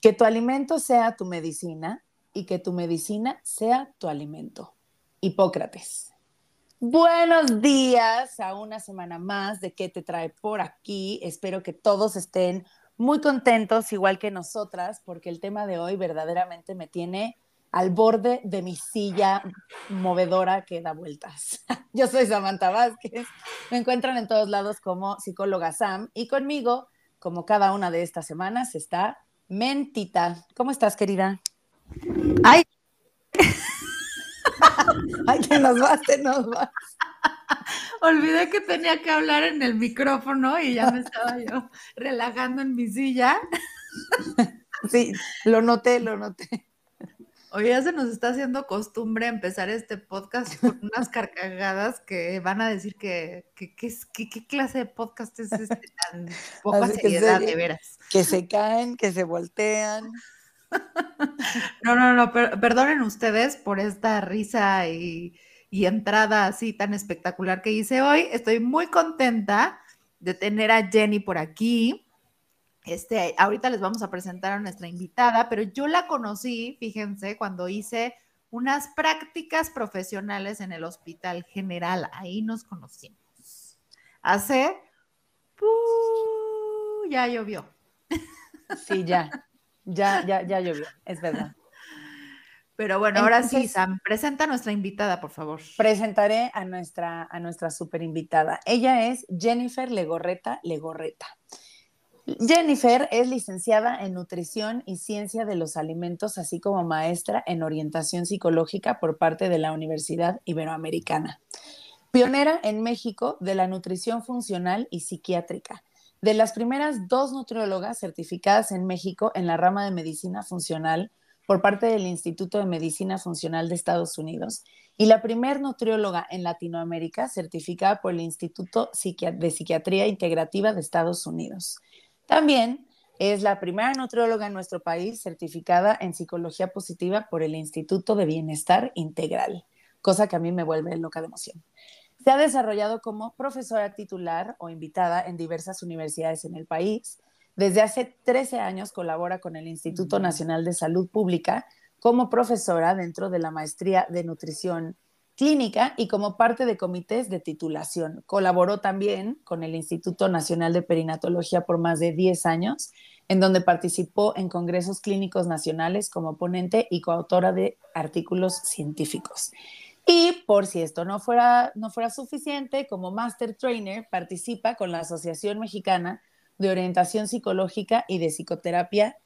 Que tu alimento sea tu medicina y que tu medicina sea tu alimento. Hipócrates. Buenos días a una semana más de qué te trae por aquí. Espero que todos estén muy contentos, igual que nosotras, porque el tema de hoy verdaderamente me tiene al borde de mi silla movedora que da vueltas. Yo soy Samantha Vázquez. Me encuentran en todos lados como psicóloga Sam y conmigo, como cada una de estas semanas, está Mentita. ¿Cómo estás, querida? Ay. Ay, te nos vas, te nos vas. Olvidé que tenía que hablar en el micrófono y ya me estaba yo relajando en mi silla. Sí, lo noté, lo noté. Oye, ya se nos está haciendo costumbre empezar este podcast con unas carcagadas que van a decir que, que, ¿qué clase de podcast es este tan poca seriedad, de veras. Que se caen, que se voltean. No, no, no, perdonen ustedes por esta risa y, y entrada así tan espectacular que hice hoy. Estoy muy contenta de tener a Jenny por aquí. Este, ahorita les vamos a presentar a nuestra invitada, pero yo la conocí, fíjense, cuando hice unas prácticas profesionales en el Hospital General. Ahí nos conocimos. Hace, ya llovió. Sí, ya, ya, ya, ya llovió, es verdad. Pero bueno, ahora sí, Sam, presenta a nuestra invitada, por favor. Presentaré a nuestra, a nuestra super invitada. Ella es Jennifer Legorreta Legorreta. Jennifer es licenciada en Nutrición y Ciencia de los Alimentos, así como maestra en Orientación Psicológica por parte de la Universidad Iberoamericana. Pionera en México de la nutrición funcional y psiquiátrica. De las primeras dos nutriólogas certificadas en México en la rama de medicina funcional por parte del Instituto de Medicina Funcional de Estados Unidos y la primer nutrióloga en Latinoamérica certificada por el Instituto de Psiquiatría Integrativa de Estados Unidos. También es la primera nutrióloga en nuestro país certificada en psicología positiva por el Instituto de Bienestar Integral, cosa que a mí me vuelve loca de emoción. Se ha desarrollado como profesora titular o invitada en diversas universidades en el país. Desde hace 13 años colabora con el Instituto Nacional de Salud Pública como profesora dentro de la maestría de nutrición clínica y como parte de comités de titulación. Colaboró también con el Instituto Nacional de Perinatología por más de 10 años, en donde participó en congresos clínicos nacionales como ponente y coautora de artículos científicos. Y por si esto no fuera, no fuera suficiente, como Master Trainer participa con la Asociación Mexicana de Orientación Psicológica y de Psicoterapia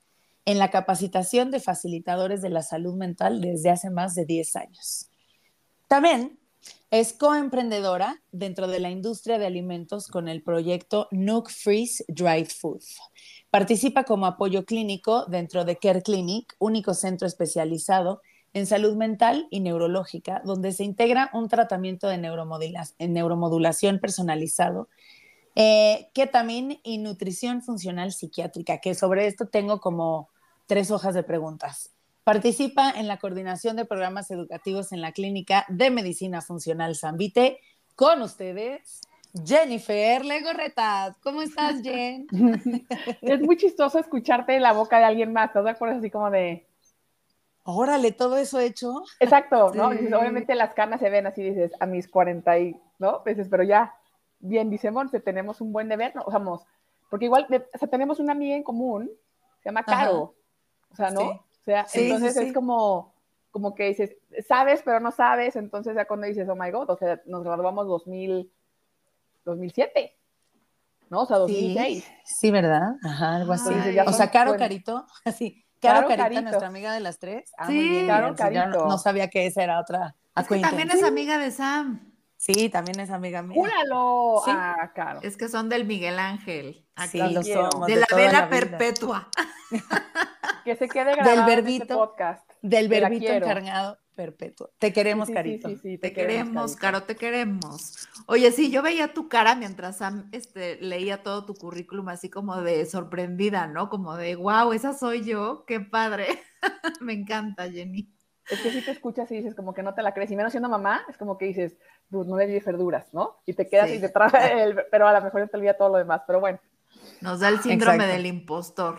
en la capacitación de facilitadores de la salud mental desde hace más de 10 años. También es coemprendedora dentro de la industria de alimentos con el proyecto Nook Freeze Dried Food. Participa como apoyo clínico dentro de Care Clinic, único centro especializado en salud mental y neurológica, donde se integra un tratamiento de neuromodulación personalizado, eh, ketamine y nutrición funcional psiquiátrica, que sobre esto tengo como tres hojas de preguntas. Participa en la coordinación de programas educativos en la Clínica de Medicina Funcional Zambite. Con ustedes, Jennifer Legorreta. ¿Cómo estás, Jen? es muy chistoso escucharte en la boca de alguien más. ¿Te das así como de... Órale, todo eso hecho. Exacto, ¿no? obviamente las canas se ven así, dices, a mis 40 y, ¿no? Dices, pero ya, bien, dice Monse, tenemos un buen deber, ¿no? O sea, porque igual, o sea, tenemos una amiga en común, se llama Caro, o sea, ¿no? O sea, entonces es como, como que dices, sabes, pero no sabes, entonces ya cuando dices, oh my God, o sea, nos graduamos 2000, 2007, ¿no? O sea, 2006. Sí, ¿verdad? Ajá, algo así. o sea, Caro Carito, así. Caro, Carita, nuestra amiga de las tres. Ah, sí, Caro Carito. No, sabía que esa era otra. Es que también es amiga de Sam. Sí, también es amiga mía. ¡Júralo! Ah, claro. Es que son del Miguel Ángel. Aquí. Sí, lo somos. De, la vela perpetua. que se quede grabado del verbito, este podcast. Del verbito encarnado perpetuo. Te queremos, Carito. Sí, sí, te, queremos, Caro, te queremos. Oye, sí, yo veía tu cara mientras Sam este, leía todo tu currículum así como de sorprendida, ¿no? Como de, wow, esa soy yo, qué padre. Me encanta, Jenny. Es que si te escuchas y dices como que no te la crees, y menos siendo mamá, es como que dices, pues no le di verduras, ¿no? Y te quedas y te trae el, pero a lo mejor te olvida todo lo demás, pero bueno. Nos da el síndrome del impostor.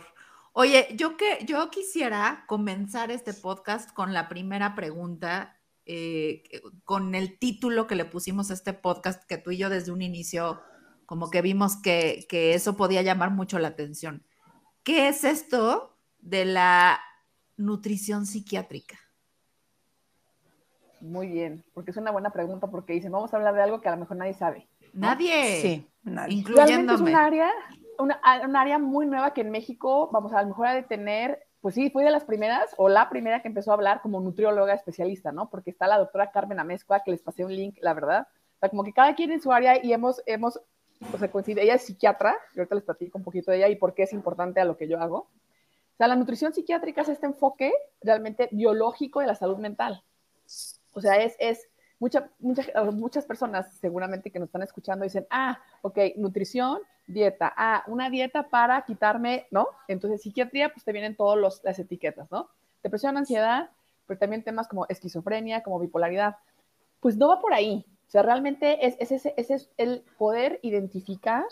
Oye, yo que yo quisiera comenzar este podcast con la primera pregunta, eh, con el título que le pusimos a este podcast, que tú y yo desde un inicio como que vimos que, que eso podía llamar mucho la atención. ¿Qué es esto de la nutrición psiquiátrica? Muy bien, porque es una buena pregunta porque dicen, vamos a hablar de algo que a lo mejor nadie sabe. Nadie. Sí, nadie. Incluyéndome. es un área, una, un área muy nueva que en México, vamos, a lo mejor a de tener, pues sí, fui de las primeras o la primera que empezó a hablar como nutrióloga especialista, ¿no? Porque está la doctora Carmen Amezcua, que les pasé un link, la verdad. O sea, como que cada quien en su área y hemos, hemos, o sea, coincide, ella es psiquiatra, y ahorita les platico un poquito de ella y por qué es importante a lo que yo hago. O sea, la nutrición psiquiátrica es este enfoque realmente biológico de la salud mental. O sea, es, es mucha, muchas, personas seguramente que nos están escuchando dicen, ah, ok, nutrición, dieta, ah, una dieta para quitarme, ¿no? Entonces, psiquiatría, pues te vienen todas las etiquetas, ¿no? Depresión, ansiedad, pero también temas como esquizofrenia, como bipolaridad. Pues no va por ahí. O sea, realmente es, es, es, es el poder identificar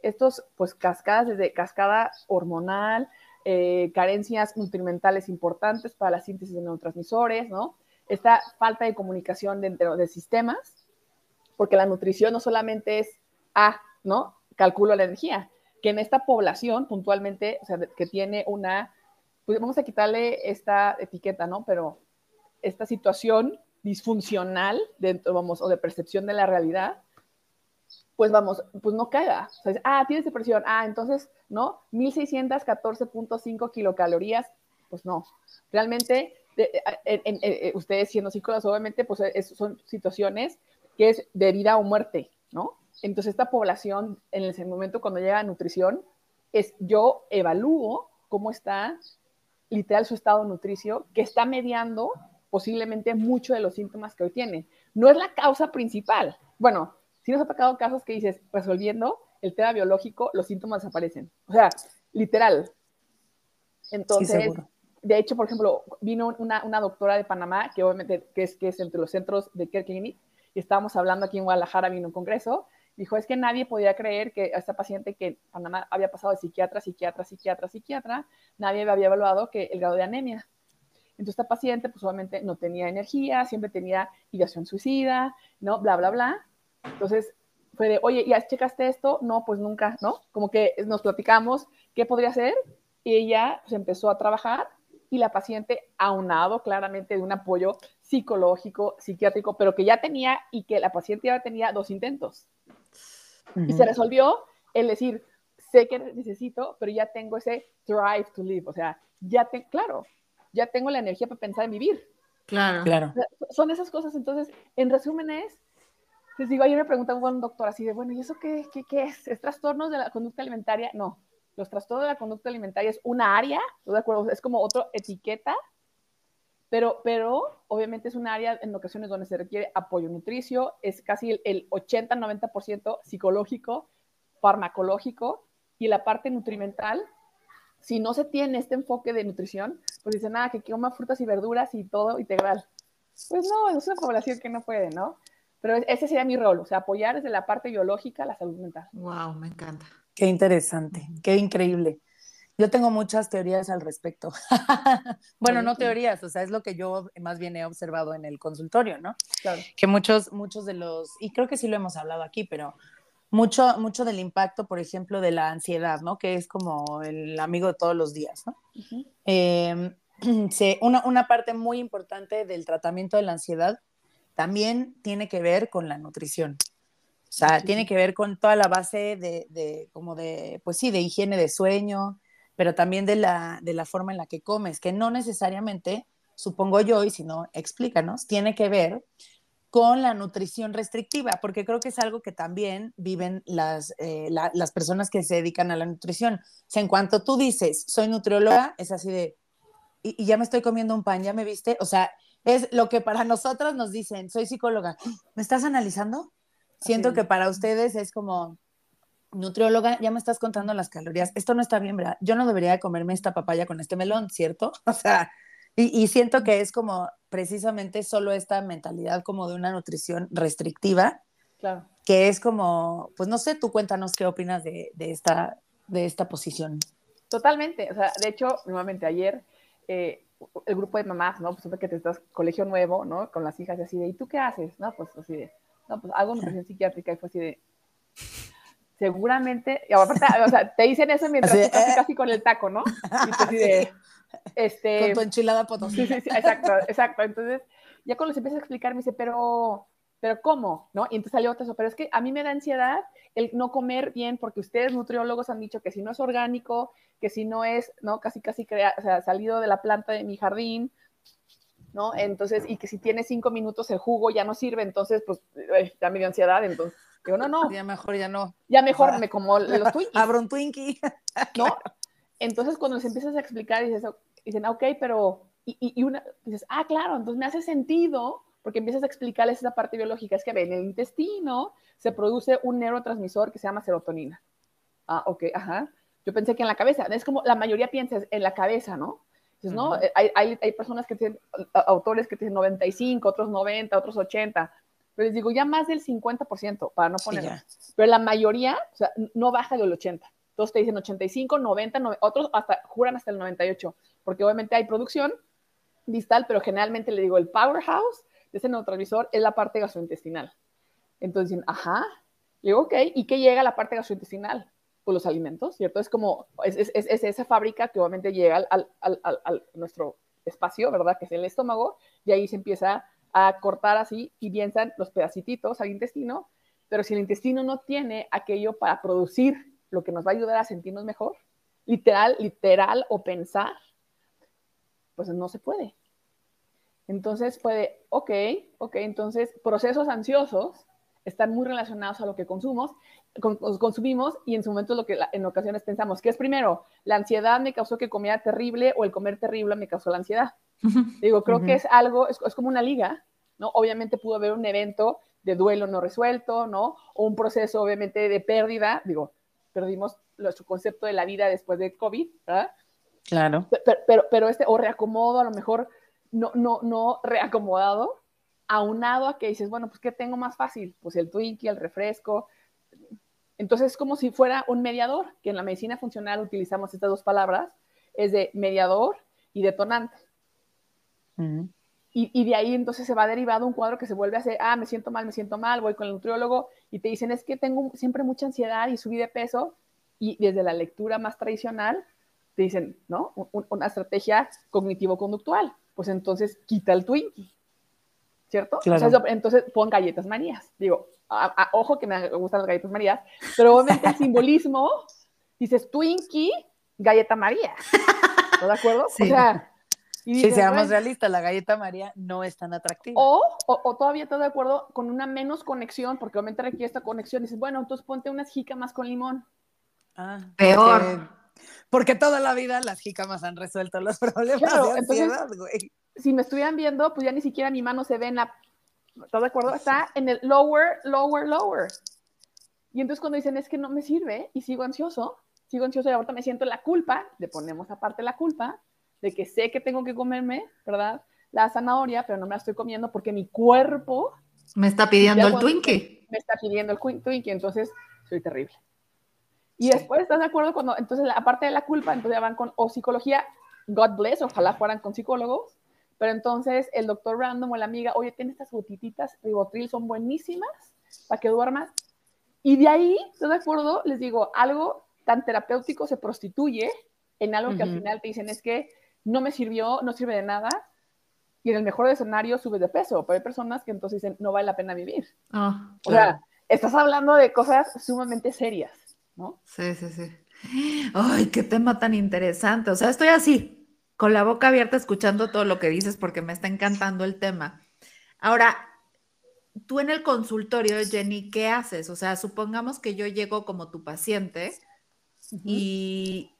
estos, pues, cascadas, desde cascada hormonal, eh, carencias nutrimentales importantes para la síntesis de neurotransmisores, ¿no? Esta falta de comunicación dentro de sistemas, porque la nutrición no solamente es, ah, ¿no? Calculo la energía, que en esta población puntualmente, o sea, que tiene una, pues vamos a quitarle esta etiqueta, ¿no? Pero esta situación disfuncional dentro, vamos, o de percepción de la realidad, pues vamos, pues no caiga. O sea, ah, tienes depresión, ah, entonces, ¿no? 1614.5 kilocalorías, pues no. Realmente eh, ustedes siendo psicólogos, obviamente, pues son situaciones que es de vida o muerte, ¿no? Entonces, esta población, en ese momento cuando llega a nutrición, es yo evalúo cómo está literal su estado nutricio, que está mediando posiblemente mucho de los síntomas que hoy tiene. No es la causa principal. Bueno, si nos ha tocado casos que dices, resolviendo el tema biológico, los síntomas desaparecen. O sea, literal. Entonces, de hecho, por ejemplo, vino una, doctora de Panamá, que obviamente es, entre los centros de Care Clinic, y estábamos hablando aquí en Guadalajara, vino un congreso, dijo, es que nadie podía creer que a esta paciente que Panamá había pasado de psiquiatra, psiquiatra, psiquiatra, psiquiatra, nadie había evaluado que el grado de anemia. Entonces, esta paciente, pues obviamente no tenía energía, siempre tenía ideación suicida, ¿no? Bla, bla, bla. Entonces, fue de, oye, ¿ya checaste esto? No, pues nunca, ¿no? Como que nos platicamos qué podría hacer y ella pues, empezó a trabajar y la paciente aunado claramente de un apoyo psicológico, psiquiátrico, pero que ya tenía y que la paciente ya tenía dos intentos. Y se resolvió el decir, sé que necesito, pero ya tengo ese drive to live, o sea, ya tengo, claro, ya tengo la energía para pensar en vivir. Claro, claro. son esas cosas, entonces, en resumen es, les digo, ayer me preguntan a un doctor así de, bueno, ¿y eso qué, qué, qué es? ¿Es trastornos de la conducta alimentaria? No, los trastornos de la conducta alimentaria es una área, de acuerdo? Es como otra etiqueta, pero, pero obviamente es un área en ocasiones donde se requiere apoyo nutricio, es casi el, 80-90% psicológico, farmacológico, y la parte nutrimental, si no se tiene este enfoque de nutrición, pues dicen, ah, que coma frutas y verduras y todo integral. Pues no, es una población que no puede, ¿no? Pero ese sería mi rol, o sea, apoyar desde la parte biológica la salud mental. Wow, me encanta. Qué interesante, qué increíble. Yo tengo muchas teorías al respecto. bueno, no teorías, o sea, es lo que yo más bien he observado en el consultorio, ¿no? Claro. Que muchos, muchos de los, y creo que sí lo hemos hablado aquí, pero mucho, mucho del impacto, por ejemplo, de la ansiedad, ¿no? Que es como el amigo de todos los días, ¿no? Em, una, una parte muy importante del tratamiento de la ansiedad también tiene que ver con la nutrición. O sea, tiene que ver con toda la base de, de, como de, pues sí, de higiene de sueño, pero también de la, de la forma en la que comes, que no necesariamente, supongo yo, y si no, explícanos, tiene que ver con la nutrición restrictiva, porque creo que es algo que también viven las, eh, las personas que se dedican a la nutrición. O sea, en cuanto tú dices, soy nutrióloga, es así de, y, y ya me estoy comiendo un pan, ya me viste, o sea, es lo que para nosotros nos dicen, soy psicóloga, ¿me estás analizando? Siento que para ustedes es como, nutrióloga, ya me estás contando las calorías. Esto no está bien, ¿verdad? Yo no debería comerme esta papaya con este melón, ¿cierto? O sea, Y, siento que es como precisamente solo esta mentalidad como de una nutrición restrictiva, claro. que es como, pues no sé, tú cuéntanos qué opinas de, esta, de esta posición. Totalmente, o sea, de hecho, nuevamente ayer, eh, el grupo de mamás, ¿no? Pues que te estás colegio nuevo, ¿no? Con las hijas y así de, ¿y tú qué haces? No, pues así de, no, pues hago nutrición psiquiátrica y fue así de, seguramente, y aparte, o sea, te dicen eso mientras estás casi, eh. casi con el taco, ¿no? Y tú así de, este... Con tu enchilada potosí. Sí, sí, sí, exacto, exacto. Entonces, ya cuando se empieza a explicar, me dice, pero, pero ¿cómo? ¿No? Y entonces salió otro eso, pero es que a mí me da ansiedad el no comer bien, porque ustedes nutriólogos han dicho que si no es orgánico, que si no es, ¿no? Casi, casi crea, o sea, salido de la planta de mi jardín, ¿no? Entonces, y que si tiene cinco minutos el jugo ya no sirve, entonces, pues, ya me dio ansiedad, entonces, digo, no, no. Ya mejor ya no. Ya mejor me como los Twinkies. Abro un Twinkie. ¿No? Entonces, cuando les empiezas a explicar, dices, dicen, ok, pero, y, y, una, dices, ah, claro, entonces me hace sentido, porque empiezas a explicarles esa parte biológica, es que en el intestino se produce un neurotransmisor que se llama serotonina. Ah, ok, ajá. Yo pensé que en la cabeza, es como la mayoría piensa en la cabeza, ¿no? Entonces, ¿no? hay, hay, hay, personas que tienen, autores que tienen 95, otros 90, otros 80, pero les digo, ya más del 50%, para no poner. pero la mayoría, o sea, no baja del 80. Todos te dicen 85, 90, otros hasta juran hasta el 98, porque obviamente hay producción distal, pero generalmente le digo, el powerhouse de ese neurotransmisor es la parte gastrointestinal. Entonces dicen, ajá, le digo, ok, ¿y qué llega a la parte gastrointestinal? Pues los alimentos, ¿cierto? Es como, es, es, es esa fábrica que obviamente llega al, al, al, nuestro espacio, ¿verdad? Que es el estómago, y ahí se empieza a cortar así y piensan los pedacititos al intestino, pero si el intestino no tiene aquello para producir lo que nos va a ayudar a sentirnos mejor, literal, literal o pensar, pues no se puede. Entonces puede, ok, ok, entonces procesos ansiosos están muy relacionados a lo que consumos, consumimos y en su momento lo que en ocasiones pensamos, ¿qué es primero? ¿La ansiedad me causó que comía terrible o el comer terrible me causó la ansiedad? Digo, creo que es algo, es, como una liga, ¿no? Obviamente pudo haber un evento de duelo no resuelto, ¿no? O un proceso obviamente de pérdida, digo, perdimos nuestro concepto de la vida después de COVID, ¿verdad? Claro. Pero, pero, pero este, o reacomodo, a lo mejor no, no, no reacomodado, aunado a que dices, bueno, pues ¿qué tengo más fácil? Pues el Twinkie, el refresco. Entonces es como si fuera un mediador, que en la medicina funcional utilizamos estas dos palabras, es de mediador y detonante. y, y, de ahí entonces se va derivado un cuadro que se vuelve a hacer, ah, me siento mal, me siento mal, voy con el nutriólogo y te dicen, es que tengo siempre mucha ansiedad y subí de peso. Y desde la lectura más tradicional, te dicen, ¿no? una estrategia cognitivo-conductual. Pues entonces quita el Twinkie. ¿Cierto? entonces pon galletas marías. Digo, ojo que me gustan las galletas marías, pero obviamente el simbolismo, dices Twinkie, galleta María. ¿Estás de acuerdo? Sí. O sea, si seamos realistas, la galleta María no es tan atractiva. O, o, todavía estás de acuerdo con una menos conexión, porque obviamente requiere esta conexión. Dices, bueno, entonces ponte unas jícamas con limón. Ah, Peor. Porque, toda la vida las jícamas han resuelto los problemas de ansiedad, güey si me estuvieran viendo, pues ya ni siquiera mi mano se ve en la... ¿Estás de acuerdo? Está en el lower, lower, lower. Y entonces cuando dicen es que no me sirve y sigo ansioso, sigo ansioso y ahorita me siento la culpa, le ponemos aparte la culpa de que sé que tengo que comerme, ¿verdad? La zanahoria, pero no me la estoy comiendo porque mi cuerpo... Me está pidiendo el Twinkie. Me está pidiendo el Twinkie, entonces soy terrible. Y después, ¿estás de acuerdo? Cuando, entonces, aparte de la culpa, entonces ya van con, o psicología, God bless, ojalá fueran con psicólogos, pero entonces el doctor random o la amiga, oye, tiene estas gotitas ribotril, son buenísimas para que duermas. Y de ahí, ¿estás de acuerdo? Les digo, algo tan terapéutico se prostituye en algo que al final te dicen es que no me sirvió, no sirve de nada, y en el mejor escenario sube de peso, pero hay personas que entonces dicen, no vale la pena vivir. Ah, o sea, estás hablando de cosas sumamente serias, ¿no? Sí, sí, sí. Ay, qué tema tan interesante. O sea, estoy así, con la boca abierta escuchando todo lo que dices porque me está encantando el tema. Ahora, tú en el consultorio, Jenny, ¿qué haces? O sea, supongamos que yo llego como tu paciente y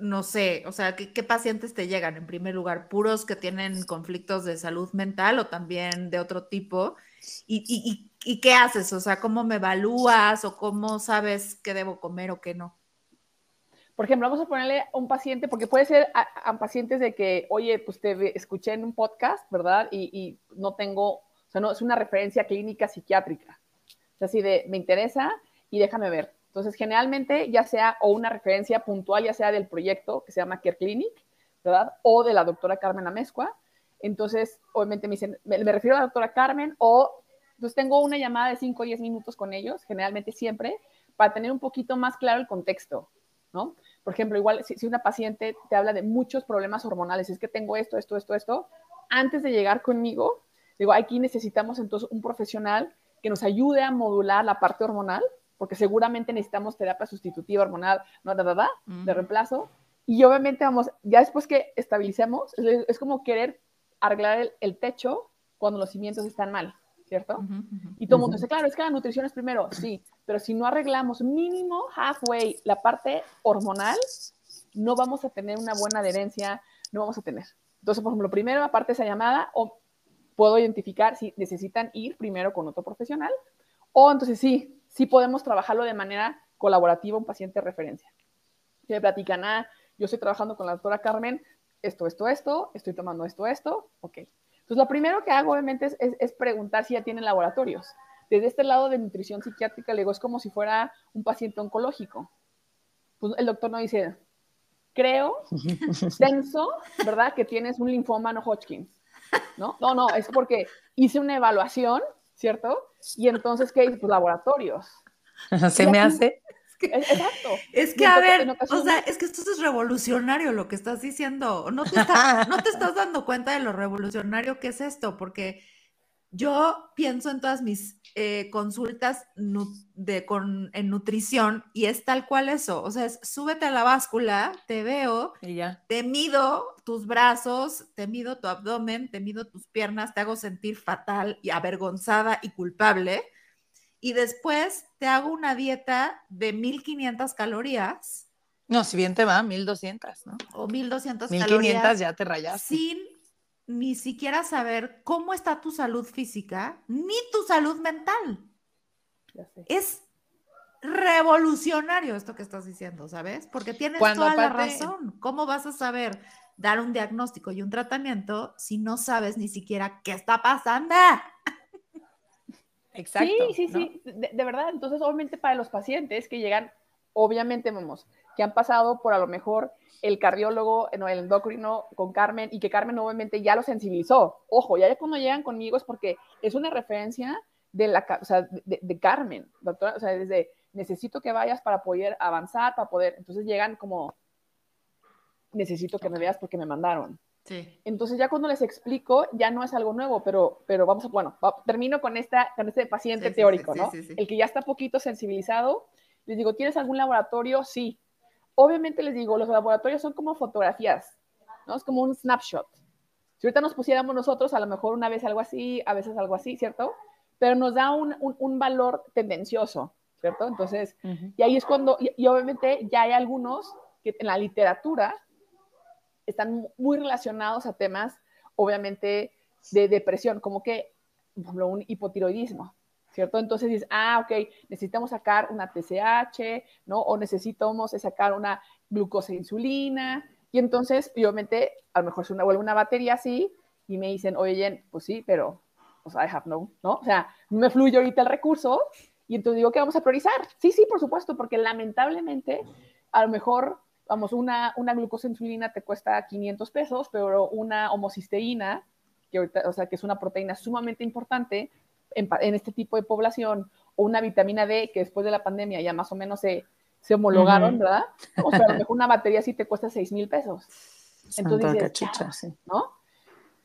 no sé, o sea, ¿qué, pacientes te llegan? En primer lugar, puros que tienen conflictos de salud mental o también de otro tipo. ¿Y, y qué haces? O sea, ¿cómo me evalúas o cómo sabes qué debo comer o qué no? Por ejemplo, vamos a ponerle a un paciente, porque puede ser a, pacientes de que, oye, pues te escuché en un podcast, ¿verdad? Y, no tengo, o sea, no es una referencia clínica psiquiátrica. Sea, así de, me interesa y déjame ver. Entonces, generalmente, ya sea o una referencia puntual, ya sea del proyecto que se llama Care Clinic, ¿verdad? O de la doctora Carmen Amezcua. Entonces, obviamente me dicen, me, me refiero a la doctora Carmen o, pues tengo una llamada de 5 o 10 minutos con ellos, generalmente siempre, para tener un poquito más claro el contexto, ¿no? Por ejemplo, igual si, una paciente te habla de muchos problemas hormonales, es que tengo esto, esto, esto, esto, antes de llegar conmigo, digo, aquí necesitamos entonces un profesional que nos ayude a modular la parte hormonal, porque seguramente necesitamos terapia sustitutiva hormonal, no, da, da, da, de reemplazo. Y obviamente, vamos, ya después que estabilicemos, es, como querer arreglar el techo cuando los cimientos están mal. ¿Cierto? Y todo el mundo dice, claro, es que la nutrición es primero, sí, pero si no arreglamos mínimo halfway la parte hormonal, no vamos a tener una buena adherencia, no vamos a tener. Entonces, por ejemplo, primero, aparte de esa llamada, o puedo identificar si necesitan ir primero con otro profesional, o entonces sí, sí podemos trabajarlo de manera colaborativa un paciente de referencia. Que me platican, ah, yo estoy trabajando con la doctora Carmen, esto, esto, esto, estoy tomando esto, esto, ok. Entonces, lo primero que hago, obviamente, es, preguntar si ya tienen laboratorios. Desde este lado de nutrición psiquiátrica, le digo, es como si fuera un paciente oncológico. Pues el doctor no dice, creo, tenso, ¿verdad? Que tienes un linfoma no Hodgkin. ¿No? No, no, es porque hice una evaluación, ¿cierto? Y entonces, ¿qué dice? Pues laboratorios. Se me hace Exacto. Es que, a ver, o sea, es que esto es revolucionario lo que estás diciendo. No te, no te estás dando cuenta de lo revolucionario que es esto, porque yo pienso en todas mis eh, consultas de, con, en nutrición y es tal cual eso. O sea, es súbete a la báscula, te veo, te mido tus brazos, te mido tu abdomen, te mido tus piernas, te hago sentir fatal y avergonzada y culpable y después te hago una dieta de 1500 calorías. No, si bien te va, 1200, ¿no? O 1200 calorías. 1500 ya te rayas. Sin ni siquiera saber cómo está tu salud física ni tu salud mental. Es revolucionario esto que estás diciendo, ¿sabes? Porque tienes toda la razón. ¿Cómo vas a saber dar un diagnóstico y un tratamiento si no sabes ni siquiera qué está pasando? Exacto. Sí, sí, sí, de, verdad. Entonces, obviamente para los pacientes que llegan, obviamente, vamos, que han pasado por a lo mejor el cardiólogo, no, el endocrino con Carmen y que Carmen obviamente ya lo sensibilizó. Ojo, ya cuando llegan conmigo es porque es una referencia de, la, o sea, de, Carmen, doctora, o sea, desde necesito que vayas para poder avanzar, para poder, entonces llegan como, necesito que me veas porque me mandaron. Entonces ya cuando les explico, ya no es algo nuevo, pero, pero vamos a, bueno, termino con, esta, con este paciente teórico, ¿no? El que ya está poquito sensibilizado, les digo, ¿tienes algún laboratorio? Sí. Obviamente les digo, los laboratorios son como fotografías, ¿no? Es como un snapshot. Si ahorita nos pusiéramos nosotros, a lo mejor una vez algo así, a veces algo así, ¿cierto? Pero nos da un, un, valor tendencioso, ¿cierto? Entonces, y ahí es cuando, y obviamente ya hay algunos que en la literatura están muy relacionados a temas, obviamente, de depresión, como que, un hipotiroidismo, ¿cierto? Entonces dices, ah, ok, necesitamos sacar una TSH, ¿no? O necesitamos sacar una glucosa e insulina, y entonces, obviamente, a lo mejor se una, vuelve una batería así, y me dicen, oye, Jen, pues sí, pero, o sea, I have no, ¿no? O sea, me fluye ahorita el recurso, y entonces digo, ¿qué vamos a priorizar? Sí, sí, por supuesto, porque lamentablemente, a lo mejor vamos, una, una glucosa insulina te cuesta 500 pesos, pero una homocisteína, que, o sea, que es una proteína sumamente importante en, este tipo de población, o una vitamina D, que después de la pandemia ya más o menos se, se homologaron, ¿verdad? O sea, a lo mejor una batería sí te cuesta 6 mil pesos. Entonces dices, ¿no?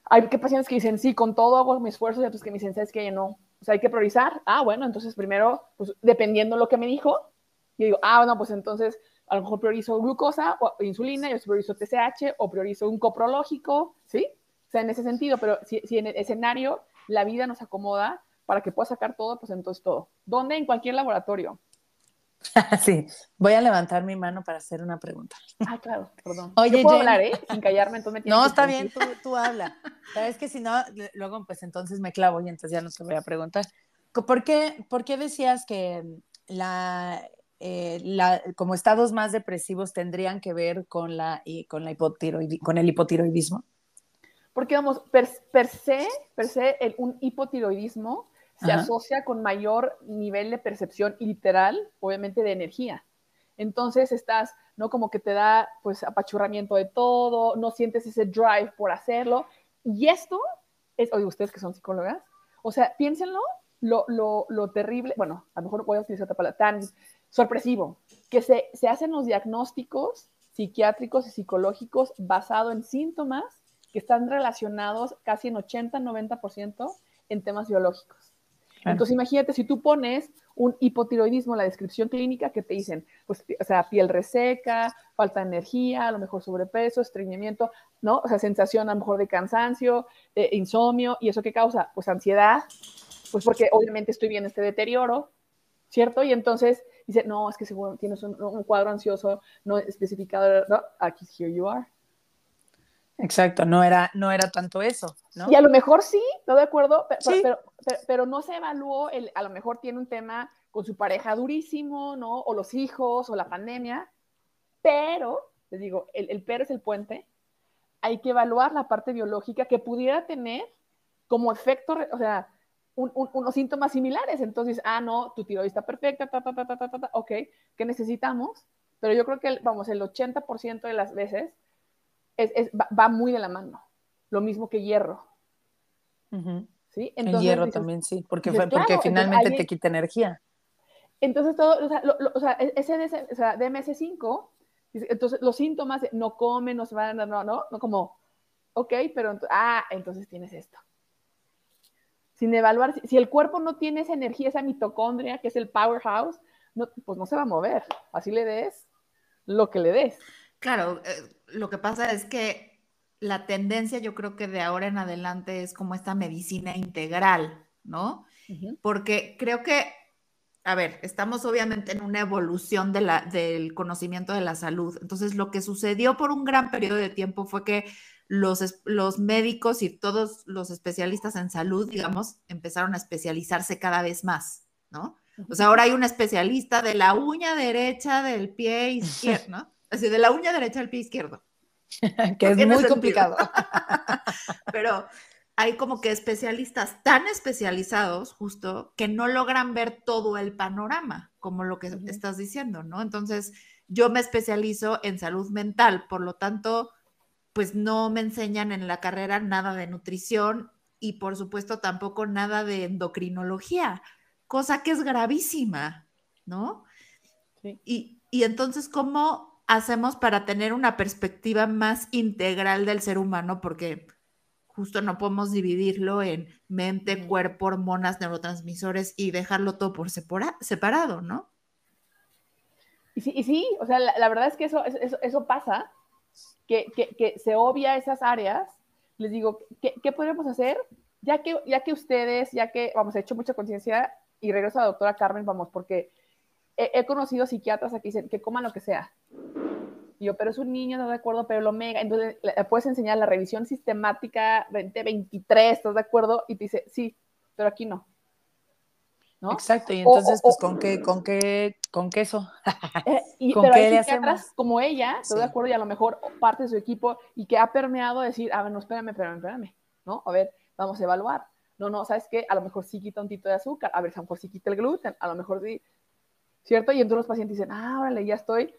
Hay que pacientes que dicen, sí, con todo hago mi esfuerzo, y otros que me dicen, ¿sabes qué? No. O sea, hay que priorizar. Ah, bueno, entonces primero, pues dependiendo lo que me dijo, yo digo, ah, bueno, pues entonces a lo mejor priorizo glucosa o insulina, yo priorizo TSH o priorizo un coprológico, ¿sí? O sea, en ese sentido, pero si, en el escenario la vida nos acomoda para que pueda sacar todo, pues entonces todo. ¿Dónde? En cualquier laboratorio. Sí, voy a levantar mi mano para hacer una pregunta. Ah, claro, perdón. Oye, puedo hablar, ¿eh? Sin callarme, entonces me No, está bien, tú, tú habla. Sabes que si no, luego pues entonces me clavo y entonces ya no te voy a preguntar. ¿Por qué, por qué decías que la, eh, como estados más depresivos tendrían que ver con, la, con, la con el hipotiroidismo? Porque, vamos, per, se, per se el, un hipotiroidismo se asocia con mayor nivel de percepción literal, obviamente, de energía. Entonces estás, ¿no? Como que te da, pues, apachurramiento de todo, no sientes ese drive por hacerlo. Y esto es, oye, ustedes que son psicólogas, o sea, piénsenlo, lo, lo, lo terrible, bueno, a lo mejor voy a utilizar otra palabra, tan sorpresivo, que se, se hacen los diagnósticos psiquiátricos y psicológicos basado en síntomas que están relacionados casi en 80-90% en temas biológicos. Entonces, imagínate si tú pones un hipotiroidismo en la descripción clínica que te dicen, pues, o sea, piel reseca, falta de energía, a lo mejor sobrepeso, estreñimiento, ¿no? O sea, sensación a lo mejor de cansancio, eh, insomnio, ¿y eso qué causa? Pues ansiedad, pues porque obviamente estoy viendo este deterioro, ¿cierto? Y entonces dice, no, es que seguro tienes un, un cuadro ansioso no especificado, ¿no? Aquí, here you are. Exacto, no era, no era tanto eso, ¿no? Y a lo mejor sí, estoy de acuerdo, pero, pero, no se evaluó, el, a lo mejor tiene un tema con su pareja durísimo, ¿no? O los hijos, o la pandemia, pero, les digo, el, el pero es el puente, hay que evaluar la parte biológica que pudiera tener como efecto, o sea, unos síntomas similares. Entonces, ah, no, tu tiroides está perfecta, ta, ta, ta, ta, ta, ta, ok, ¿qué necesitamos? Pero yo creo que, vamos, el 80% de las veces va, muy de la mano. Lo mismo que hierro. ¿Sí? el hierro también, sí, porque, porque finalmente te quita energía. Entonces, todo, o sea, o sea ese, o sea, DMS5, entonces los síntomas, no comen, no se van, no, no, no, como, ok, pero, ah, entonces tienes esto. Sin evaluar, si, el cuerpo no tiene esa energía, esa mitocondria, que es el powerhouse, no, pues no se va a mover. Así le des lo que le des. Claro, eh, lo que pasa es que la tendencia yo creo que de ahora en adelante es como esta medicina integral, ¿no? Porque creo que, a ver, estamos obviamente en una evolución de la, del conocimiento de la salud. Entonces, lo que sucedió por un gran periodo de tiempo fue que los, los médicos y todos los especialistas en salud, digamos, empezaron a especializarse cada vez más, ¿no? O sea, ahora hay un especialista de la uña derecha del pie izquierdo, ¿no? Así, de la uña derecha al pie izquierdo. que es muy complicado. Pero hay como que especialistas tan especializados, justo, que no logran ver todo el panorama, como lo que estás diciendo, ¿no? Entonces, yo me especializo en salud mental, por lo tanto, pues no me enseñan en la carrera nada de nutrición y por supuesto tampoco nada de endocrinología, cosa que es gravísima, ¿no? Sí. Y, y entonces, ¿cómo hacemos para tener una perspectiva más integral del ser humano? Porque justo no podemos dividirlo en mente, cuerpo, hormonas, neurotransmisores y dejarlo todo por separado, ¿no? Y sí, y sí o sea, la, verdad es que eso, eso, eso pasa, que, que, se obvia esas áreas. Les digo, ¿qué, ¿qué, podemos hacer? Ya que, ya que ustedes, ya que, vamos, he hecho mucha conciencia y regreso a la doctora Carmen, vamos, porque he, conocido psiquiatras aquí dicen que coman lo que sea. Y yo, pero es un niño, no de acuerdo, pero lo mega. Entonces, le puedes enseñar la revisión sistemática 2023, ¿estás de acuerdo? Y te dice, sí, pero aquí no. ¿No? Exacto, y entonces, pues, ¿con qué, con qué, con queso? Eh, y, ¿Con pero qué hay le hacemos? como ella, estoy de acuerdo, y a lo mejor parte de su equipo, y que ha permeado a decir, a ver, no, espérame, espérame, espérame, ¿no? A ver, vamos a evaluar. No, no, ¿sabes qué? A lo mejor sí quita un tito de azúcar, a ver, a lo mejor sí quita el gluten, a lo mejor sí, ¿cierto? Y entonces los pacientes dicen, ah, órale, ya estoy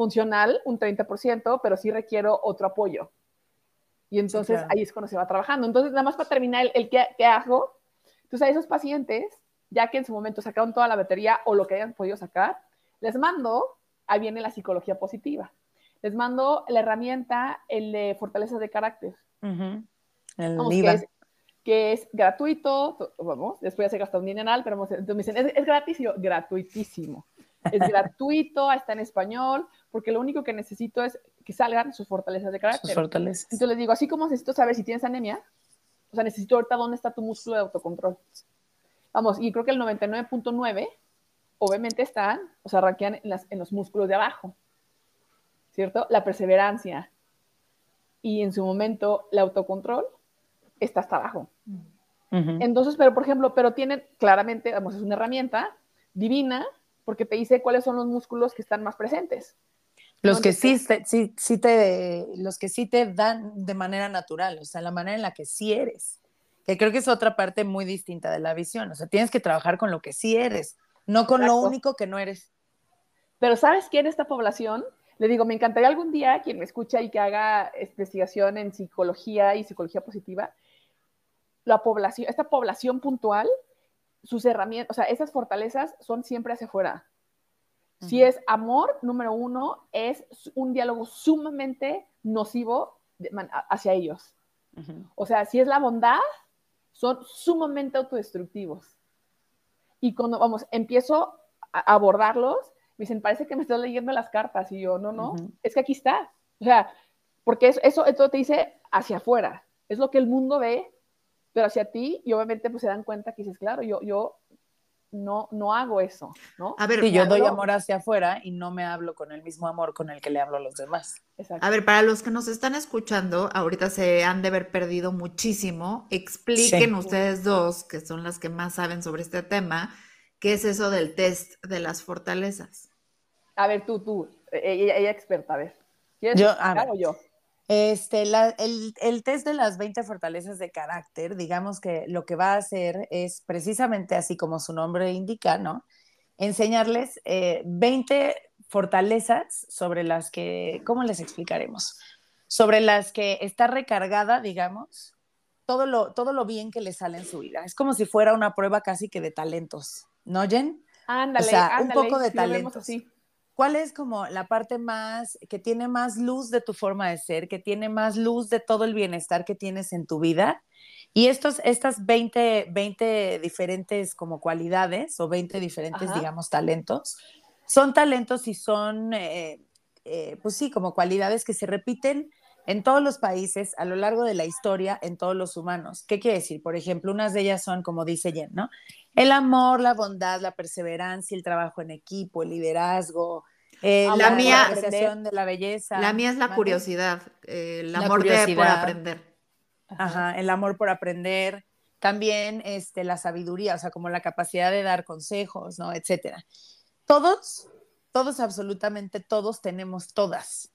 funcional un 30%, pero sí requiero otro apoyo. Y entonces ahí es cuando se va trabajando. Entonces, nada más para terminar el, el qué, hago, entonces a esos pacientes, ya que en su momento sacaron toda la batería o lo que hayan podido sacar, les mando, ahí viene la psicología positiva. Les mando la herramienta, el de fortaleza de carácter. El que, es, que, es, gratuito, vamos, después ya se gasta un dineral, pero entonces me dicen, ¿es, es gratis? yo, gratuitísimo. Es gratuito, está en español, porque lo único que necesito es que salgan sus fortalezas de carácter. Sus fortalezas. Entonces les digo, así como necesito saber si tienes anemia, o sea, necesito ahorita dónde está tu músculo de autocontrol. Vamos, y creo que el 99.9 obviamente están, o sea, arranquean en, en los músculos de abajo, ¿cierto? La perseverancia. Y en su momento, el autocontrol está hasta abajo. Entonces, pero por ejemplo, pero tienen claramente, vamos, es una herramienta divina porque te dice cuáles son los músculos que están más presentes. Los que sí, sí, sí te, los que sí te dan de manera natural, o sea, la manera en la que sí eres, que creo que es otra parte muy distinta de la visión, o sea, tienes que trabajar con lo que sí eres, no con lo único que no eres. Pero ¿sabes quién esta población? Le digo, me encantaría algún día quien me escucha y que haga investigación en psicología y psicología positiva, la población, esta población puntual, sus herramientas, o sea, esas fortalezas son siempre hacia afuera. Si es amor, número uno, es un diálogo sumamente nocivo hacia ellos. O sea, si es la bondad, son sumamente autodestructivos. Y cuando, vamos, empiezo a abordarlos, me dicen, parece que me estás leyendo las cartas. Y yo, no, no, es que aquí está. O sea, porque eso, eso, eso te dice hacia afuera. Es lo que el mundo ve, pero hacia ti, y obviamente pues se dan cuenta que dices, claro, yo, yo no, no hago eso, ¿no? A ver, yo doy amor hacia afuera y no me hablo con el mismo amor con el que le hablo a los demás. A ver, para los que nos están escuchando, ahorita se han de haber perdido muchísimo. Expliquen ustedes dos, que son las que más saben sobre este tema, qué es eso del test de las fortalezas. A ver, tú, tú, ella, ella experta, a ver. ¿Quieres yo, a yo? Este, el, test de las 20 fortalezas de carácter, digamos que lo que va a hacer es precisamente así como su nombre indica, ¿no? Enseñarles 20 eh, fortalezas sobre las que, ¿cómo les explicaremos? Sobre las que está recargada, digamos, todo lo, todo lo bien que le sale en su vida. Es como si fuera una prueba casi que de talentos, ¿no, Jen? Ándale, o sea, un poco de talentos. ¿Cuál es como la parte más, que tiene más luz de tu forma de ser, que tiene más luz de todo el bienestar que tienes en tu vida? Y estos, estas 20, 20 diferentes como cualidades o 20 diferentes, digamos, talentos, son talentos y son, eh, eh, pues sí, como cualidades que se repiten en todos los países a lo largo de la historia, en todos los humanos. ¿Qué quiere decir? Por ejemplo, unas de ellas son, como dice Jen, ¿no? El amor, la bondad, la perseverancia, el trabajo en equipo, el liderazgo, eh, la, mía, apreciación de la belleza. La mía es la curiosidad, el amor por aprender. Ajá, el amor por aprender. También este, la sabiduría, o sea, como la capacidad de dar consejos, ¿no? Etcétera. Todos, todos, absolutamente todos tenemos todas.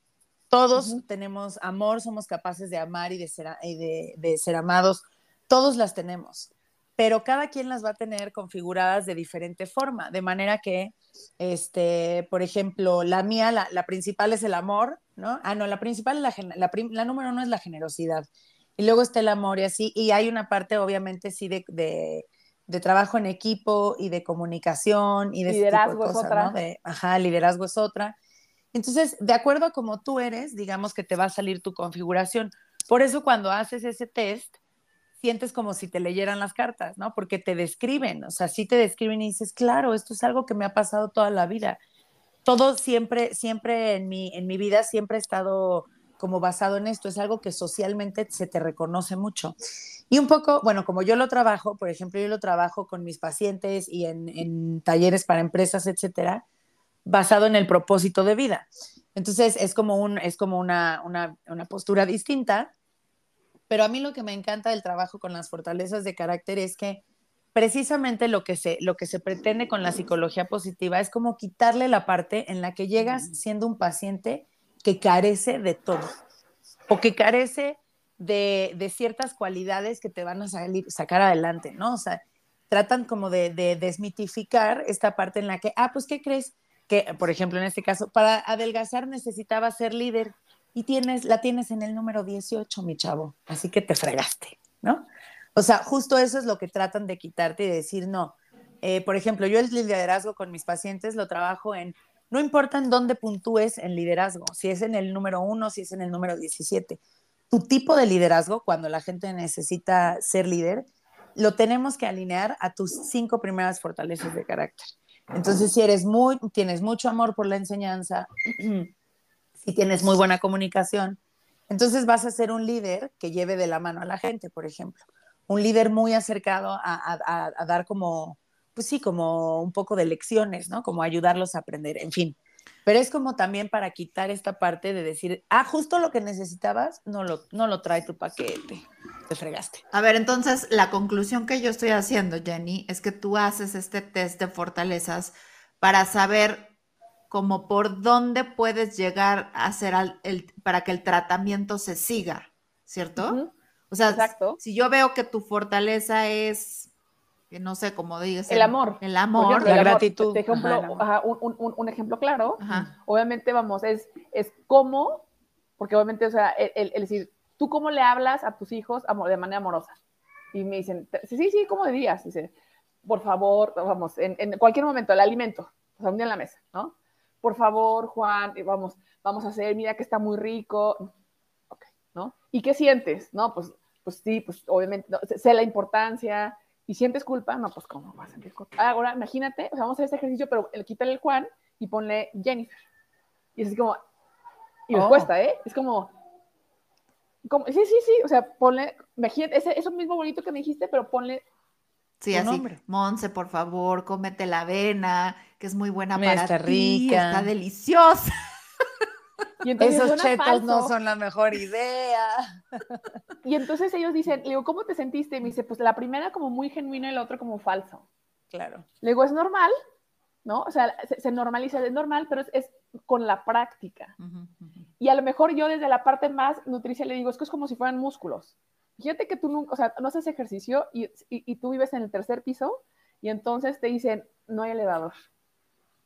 Todos tenemos amor, somos capaces de amar y de ser, y de, de ser amados. Todos las tenemos pero cada quien las va a tener configuradas de diferente forma, de manera que, este, por ejemplo, la mía, la, principal es el amor, ¿no? Ah, no, la principal, la, la, la, número uno es la generosidad, y luego está el amor y así, y hay una parte obviamente sí de, de, trabajo en equipo y de comunicación y de liderazgo es otra. ¿no? ajá, liderazgo es otra. Entonces, de acuerdo a como tú eres, digamos que te va a salir tu configuración. Por eso cuando haces ese test, sientes como si te leyeran las cartas, ¿no? Porque te describen, o sea, sí te describen y dices, claro, esto es algo que me ha pasado toda la vida. Todo siempre, siempre en mi, en mi vida siempre ha estado como basado en esto, es algo que socialmente se te reconoce mucho. Y un poco, bueno, como yo lo trabajo, por ejemplo, yo lo trabajo con mis pacientes y en, en talleres para empresas, etcétera, basado en el propósito de vida. Entonces, es como, un, es como una, una, una postura distinta, pero a mí lo que me encanta del trabajo con las fortalezas de carácter es que precisamente lo que se, lo que se pretende con la psicología positiva es como quitarle la parte en la que llegas siendo un paciente que carece de todo o que carece de, de ciertas cualidades que te van a salir, sacar adelante, ¿no? O sea, tratan como de, de, desmitificar esta parte en la que, ah, pues, ¿qué crees? Que, por ejemplo, en este caso, para adelgazar necesitaba ser líder y tienes, la tienes en el número 18, mi chavo, así que te fregaste, ¿no? O sea, justo eso es lo que tratan de quitarte y decir, no. Eh, por ejemplo, yo el liderazgo con mis pacientes lo trabajo en, no importa en dónde puntúes en liderazgo, si es en el número 1, si es en el número 17, tu tipo de liderazgo, cuando la gente necesita ser líder, lo tenemos que alinear a tus cinco primeras fortalezas de carácter. Entonces, si eres muy, tienes mucho amor por la enseñanza, y tienes muy buena comunicación, entonces vas a ser un líder que lleve de la mano a la gente, por ejemplo. Un líder muy acercado a, dar como, pues sí, como un poco de lecciones, ¿no? Como ayudarlos a aprender, en fin. Pero es como también para quitar esta parte de decir, ah, justo lo que necesitabas, no lo, no lo trae tu paquete, te fregaste. A ver, entonces la conclusión que yo estoy haciendo, Jenny, es que tú haces este test de fortalezas para saber como por dónde puedes llegar a hacer el, para que el tratamiento se siga, ¿cierto? O sea, si yo veo que tu fortaleza es, que no sé cómo digas. El, amor. El amor. la gratitud. ejemplo, un, ejemplo claro, obviamente, vamos, es, es cómo, porque obviamente, o sea, el, decir, tú cómo le hablas a tus hijos de manera amorosa. Y me dicen, sí, sí, sí, ¿cómo dirías? Dice, por favor, vamos, en, en cualquier momento, el alimento, o sea, un día en la mesa, ¿no? Por favor, Juan, vamos, vamos a hacer, mira que está muy rico. Ok, ¿no? ¿Y qué sientes? No, pues, pues sí, pues obviamente, sé la importancia, y sientes culpa, no, pues cómo vas a sentir culpa. Ahora, imagínate, o sea, vamos a hacer este ejercicio, pero quítale el Juan y ponle Jennifer. Y es así como, y me oh. cuesta, ¿eh? Es como, como, sí, sí, sí, o sea, ponle, imagínate, ese, eso mismo bonito que me dijiste, pero ponle Sí, así, nombre. Monse, por favor, cómete la avena, que es muy buena para está ti, rica. está deliciosa. Y Esos chetos no son la mejor idea. Y entonces ellos dicen, le digo, ¿cómo te sentiste? Y me dice, pues la primera como muy genuina y la otra como falso. Claro. Le digo, es normal, ¿no? O sea, se, normaliza, es normal, pero es, con la práctica. Y a lo mejor yo desde la parte más nutricia le digo, es que es como si fueran músculos. Fíjate que tú nunca, o sea, no haces ejercicio y, y, tú vives en el tercer piso y entonces te dicen, no hay elevador.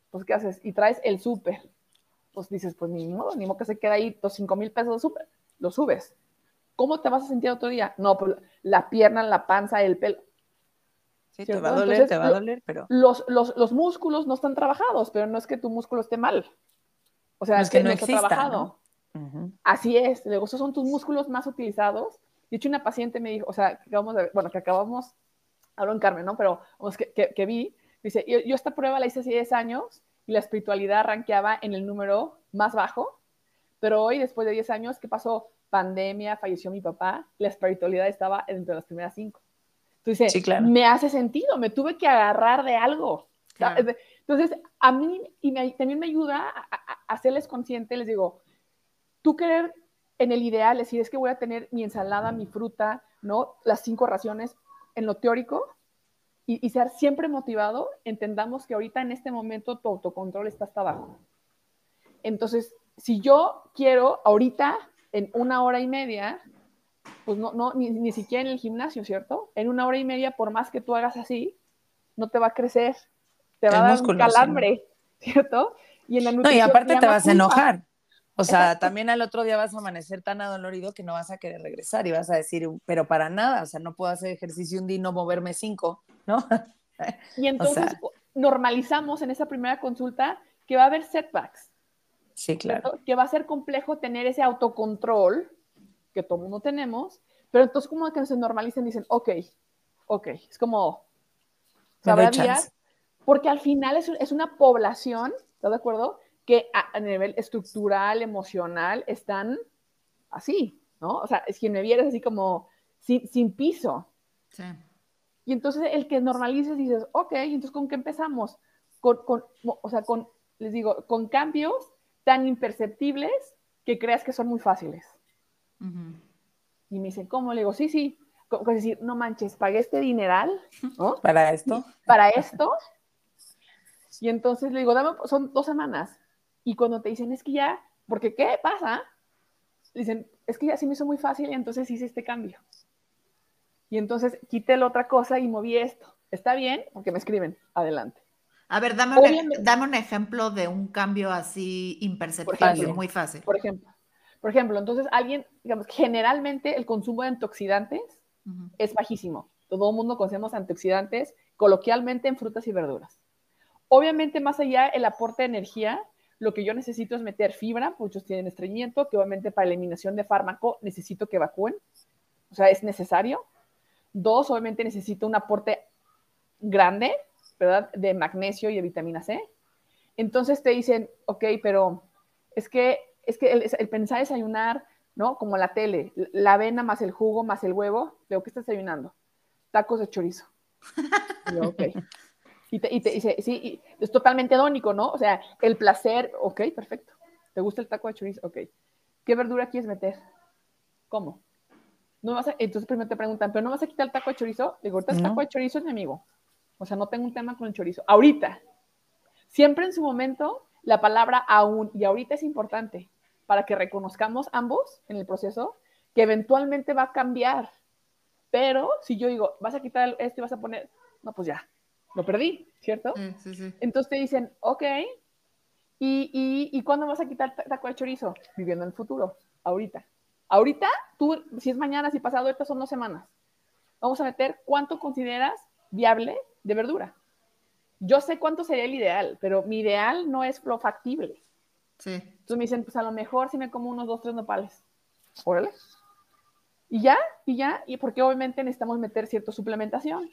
Pues, ¿qué haces? Y traes el súper. Pues dices, pues ni modo, ni modo que se queda ahí los cinco mil pesos de súper. Lo subes. ¿Cómo te vas a sentir otro día? No, pues la pierna, la panza, el pelo. Sí, te va a doler, te va a doler, pero... Los, los, los, músculos no están trabajados, pero no es que tu músculo esté mal. O sea, es que, no, está trabajado. Así es. Luego, esos son tus músculos más utilizados de hecho, una paciente me dijo, o sea, que acabamos de, bueno, que acabamos, hablo en Carmen, ¿no? Pero que, que, vi, dice, yo, yo, esta prueba la hice hace 10 años y la espiritualidad ranqueaba en el número más bajo, pero hoy, después de 10 años, ¿qué pasó? Pandemia, falleció mi papá, la espiritualidad estaba entre las primeras cinco. Entonces, sí, claro. me hace sentido, me tuve que agarrar de algo. Entonces, a mí y también me ayuda a, a, hacerles consciente, les digo, tú querer en el ideal, es decir, es que voy a tener mi ensalada, mi fruta, ¿no? Las cinco raciones en lo teórico y, ser siempre motivado, entendamos que ahorita en este momento tu autocontrol está hasta abajo. Entonces, si yo quiero ahorita, en una hora y media, pues no, no ni, siquiera en el gimnasio, ¿cierto? En una hora y media, por más que tú hagas así, no te va a crecer, te va a dar un calambre, ¿cierto? Y en la nutrición, no, y aparte te vas a enojar. O sea, también al otro día vas a amanecer tan adolorido que no vas a querer regresar y vas a decir, pero para nada, o sea, no puedo hacer ejercicio un día y no moverme cinco, ¿no? Y entonces normalizamos en esa primera consulta que va a haber setbacks. Sí, claro. Que va a ser complejo tener ese autocontrol que todo mundo tenemos, pero entonces como que se normalicen dicen, ok, ok, es como, porque al final es, es una población, ¿estás de acuerdo? Que a, nivel estructural, emocional, están así, ¿no? O sea, si me vieras así como sin, piso. Sí. Y entonces el que normalices dices, ok, entonces ¿con qué empezamos? Con, o sea, con, les digo, con cambios tan imperceptibles que creas que son muy fáciles. Y me dicen, ¿cómo? Le digo, sí, sí. Es decir, no manches, pagué este dineral, ¿no? Para esto. Para esto. Y entonces le digo, dame, son dos semanas. Y cuando te dicen, es que ya, porque ¿qué pasa? Dicen, es que ya se me hizo muy fácil y entonces hice este cambio. Y entonces quité la otra cosa y moví esto. ¿Está bien? Porque me escriben, adelante. A ver, dame, un, dame un ejemplo de un cambio así imperceptible, muy fácil. Por ejemplo, por ejemplo, entonces alguien, digamos, generalmente el consumo de antioxidantes es bajísimo. Todo el mundo conocemos antioxidantes coloquialmente en frutas y verduras. Obviamente, más allá el aporte de energía, lo que yo necesito es meter fibra, muchos tienen estreñimiento, que obviamente para eliminación de fármaco necesito que evacúen, o sea, es necesario. Dos, obviamente necesito un aporte grande, ¿verdad? De magnesio y de vitamina C. Entonces te dicen, ok, pero es que, es que el, pensar desayunar, ¿no? Como la tele, la avena más el jugo más el huevo, veo que estás desayunando. Tacos de chorizo. ok. Y, te, y te dice, sí, es totalmente dónico, ¿no? O sea, el placer, ok, perfecto. ¿Te gusta el taco de chorizo? Ok. ¿Qué verdura quieres meter? ¿Cómo? No vas a, entonces primero te preguntan, ¿pero no vas a quitar el taco de chorizo? Digo, ahorita el taco de chorizo es mi amigo. O sea, no tengo un tema con el chorizo. Ahorita. siempre en su momento, la palabra aún y ahorita es importante para que reconozcamos ambos en el proceso que eventualmente va a cambiar. Pero si yo digo, vas a quitar esto y vas a poner, no, pues ya, lo perdí, ¿cierto? Sí, sí, Entonces te dicen, ok, ¿y, y, y cuándo vas a quitar taco de chorizo? Viviendo en el futuro, ahorita. Ahorita, tú, si es mañana, si pasado, estas son dos semanas. Vamos a meter cuánto consideras viable de verdura. Yo sé cuánto sería el ideal, pero mi ideal no es lo factible. Sí. Entonces me dicen, pues a lo mejor si me como unos dos, tres nopales. Órale. Y ya, y ya, y porque obviamente necesitamos meter cierta suplementación.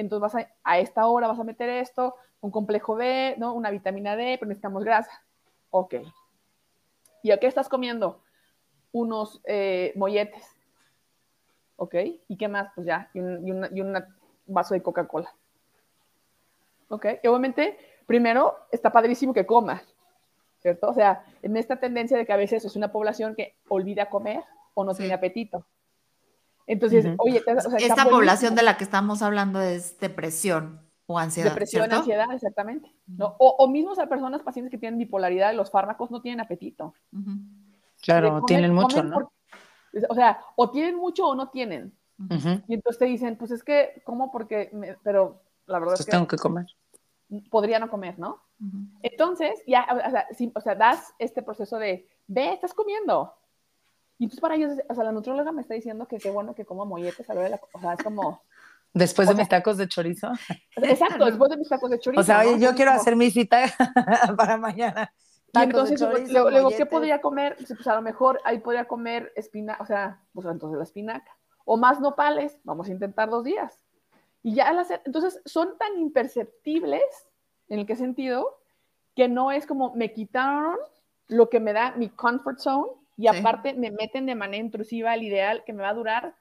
Entonces vas a, a esta hora vas a meter esto, un complejo B, ¿no? Una vitamina D, pero necesitamos grasa. Ok. ¿Y a qué estás comiendo? Unos eh, molletes. ¿Ok? ¿Y qué más? Pues ya, y un, vaso de Coca-Cola. ¿Ok? Y obviamente, primero, está padrísimo que coma, ¿cierto? O sea, en esta tendencia de que a veces es una población que olvida comer o no tiene apetito. Entonces, oye, esta población de la que estamos hablando es depresión o ansiedad. Depresión, ansiedad, exactamente. ¿no? O, o mismos a personas, pacientes que tienen bipolaridad, los fármacos no tienen apetito. Claro, tienen mucho, ¿no? o sea, o tienen mucho o no tienen. Y entonces te dicen, pues es que, ¿cómo? Porque, pero la verdad es que... tengo que comer. Podría no comer, ¿no? Entonces, ya, o sea, o sea, das este proceso de, ve, estás comiendo, y entonces para ellos, o sea, la nutróloga me está diciendo que qué bueno que como molletes a la hora de la, o sea, es como... Después de mis tacos de chorizo. Exacto, después de mis tacos de chorizo. O sea, oye, yo quiero hacer mi cita para mañana. y entonces, luego, ¿qué podría comer? Pues a lo mejor ahí podría comer espinaca, o sea, pues entonces la espinaca. O más nopales, vamos a intentar dos días. Y ya al hacer, entonces son tan imperceptibles, ¿en el qué sentido? Que no es como me quitaron lo que me da mi comfort zone y aparte me meten de manera intrusiva al ideal que me va a durar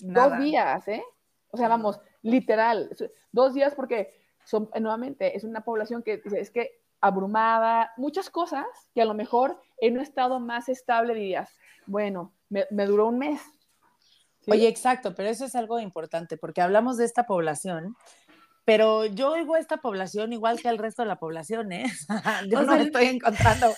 dos días, ¿eh? O sea, vamos, literal, dos días porque son, nuevamente, es una población que es que abrumada, muchas cosas que a lo mejor en un estado más estable dirías, bueno, me, duró un mes. Oye, exacto, pero eso es algo importante porque hablamos de esta población pero yo oigo a esta población igual que al resto de la población, ¿eh? yo no estoy encontrando